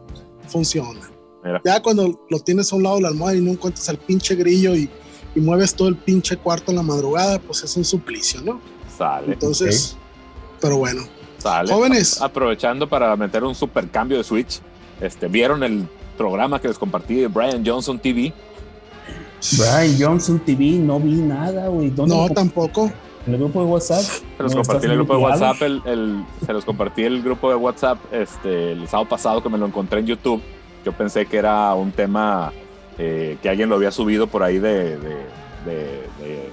funciona. Mira. Ya cuando lo tienes a un lado de la almohada y no encuentras al pinche grillo y, y mueves todo el pinche cuarto en la madrugada, pues es un suplicio, ¿no? Sale, Entonces, pero bueno. sale. Jóvenes. Aprovechando para meter un super cambio de Switch. Este, ¿Vieron el programa que les compartí de Brian Johnson TV? Brian Johnson TV, no vi nada, güey. ¿Dónde No, tampoco. En el grupo de WhatsApp. Se los ¿No compartí en el grupo de? WhatsApp, el, el- se los compartí el grupo de WhatsApp este, el sábado pasado que me lo encontré en YouTube. Yo pensé que era un tema eh, que alguien lo había subido por ahí de, de, de, de-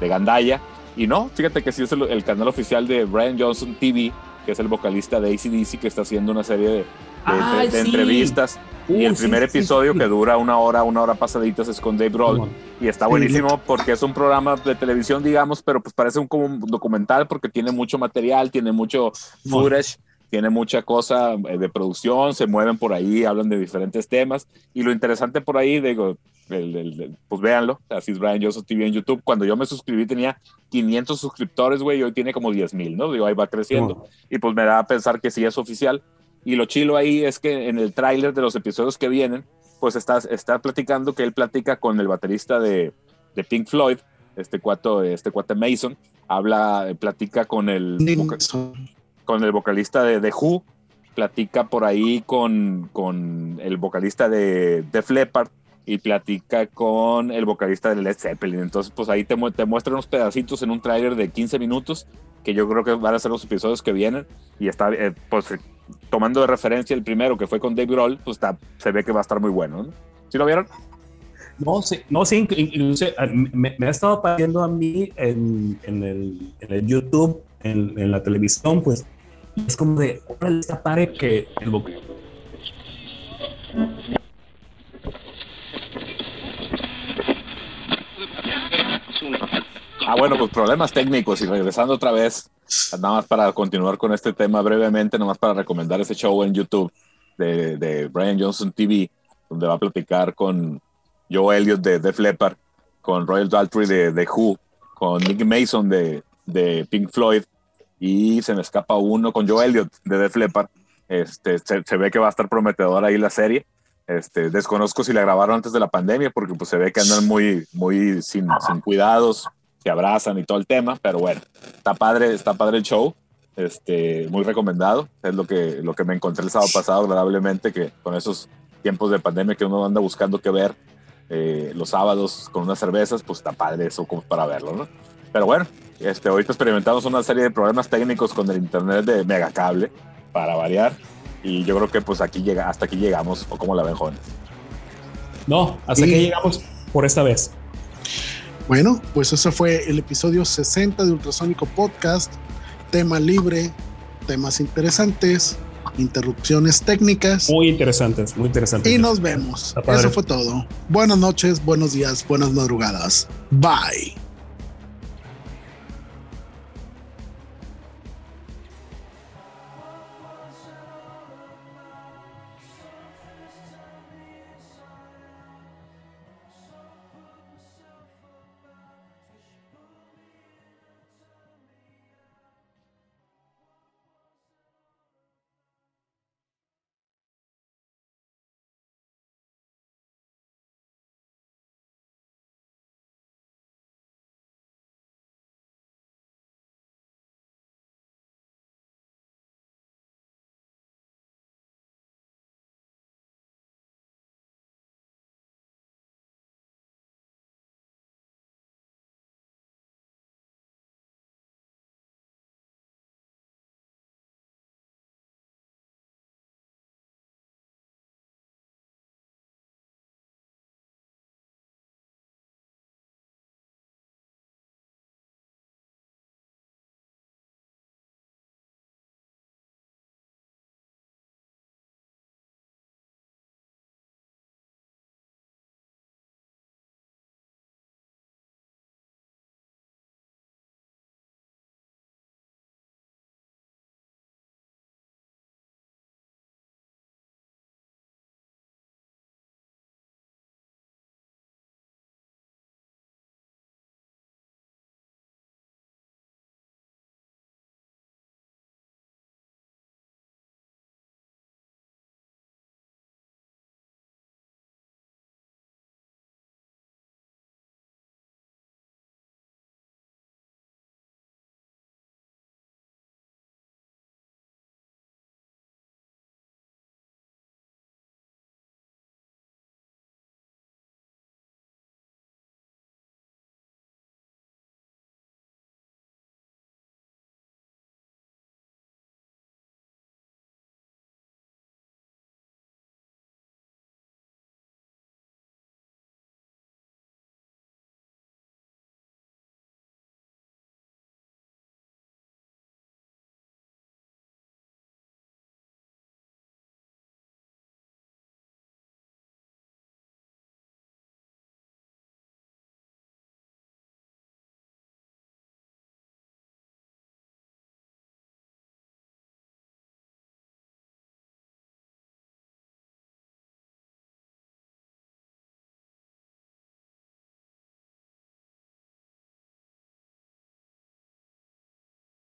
de Gandaya. Y no, fíjate que sí es el, el canal oficial de Brian Johnson TV, que es el vocalista de ACDC, que está haciendo una serie de, de- de sí. entrevistas. Uy, y el sí, primer sí, episodio que dura una hora, una hora pasaditas es con Dave Grohl. Y está buenísimo porque es un programa de televisión, digamos, pero pues parece un, como un documental porque tiene mucho material, tiene mucho footage, tiene mucha cosa eh, de producción, se mueven por ahí, hablan de diferentes temas. Y lo interesante por ahí, digo, el- el- el- pues véanlo, así es Brian Joseph TV en YouTube. Cuando yo me suscribí tenía 500 suscriptores, güey, y hoy tiene como 10 mil, ¿no? Digo, ahí va creciendo Simón. y pues me da a pensar que sí es oficial. Y lo chilo ahí es que en el tráiler de los episodios que vienen, pues está, está platicando que él platica con el baterista de, de Pink Floyd, este cuato, este cuate Mason, habla, platica con el, con el vocalista de The Who, platica por ahí con, con el vocalista de Def Leppard y platica con el vocalista de Led Zeppelin. Entonces, pues ahí te, mu- te muestran unos pedacitos en un tráiler de 15 minutos que yo creo que van a ser los episodios que vienen y está, eh, pues tomando de referencia el primero que fue con Dave Grohl, pues está, se ve que va a estar muy bueno. ¿no? ¿Sí lo vieron? No, sí, no, sí, inclu- incluso me, ha estado apareciendo a mí en, en el, en el YouTube, en, en la televisión, pues es como de, esta pare que el voc- Ah, bueno, pues problemas técnicos y regresando otra vez, nada más para continuar con este tema brevemente, nada más para recomendar ese show en YouTube de, Brian Johnson TV, donde va a platicar con Joe Elliott de Def Leppard, con Royal Daltrey de, de Who, con Nick Mason de, de Pink Floyd y se me escapa uno con Joe Elliott de Def Leppard. Este, se, ve que va a estar prometedor ahí la serie. Este, desconozco si la grabaron antes de la pandemia porque pues se ve que andan muy, muy sin, sin cuidados, se abrazan y todo el tema, pero bueno, está padre, está padre el show, este, muy recomendado, es lo que, lo que me encontré el sábado pasado agradablemente, que con esos tiempos de pandemia que uno anda buscando qué ver eh, los sábados con unas cervezas, pues está padre eso como para verlo, ¿no? Pero bueno, este, ahorita experimentamos una serie de problemas técnicos con el internet de Megacable, para variar, y yo creo que pues aquí llega, hasta aquí llegamos, o como la ven, jóvenes. No, hasta Sí. que llegamos por esta vez. Bueno, pues ese fue el episodio 60 de Ultrasónico Podcast. Tema libre, temas interesantes, interrupciones técnicas. Muy interesantes, muy interesantes. Y nos vemos. Eso fue todo. Buenas noches, buenos días, buenas madrugadas. Bye.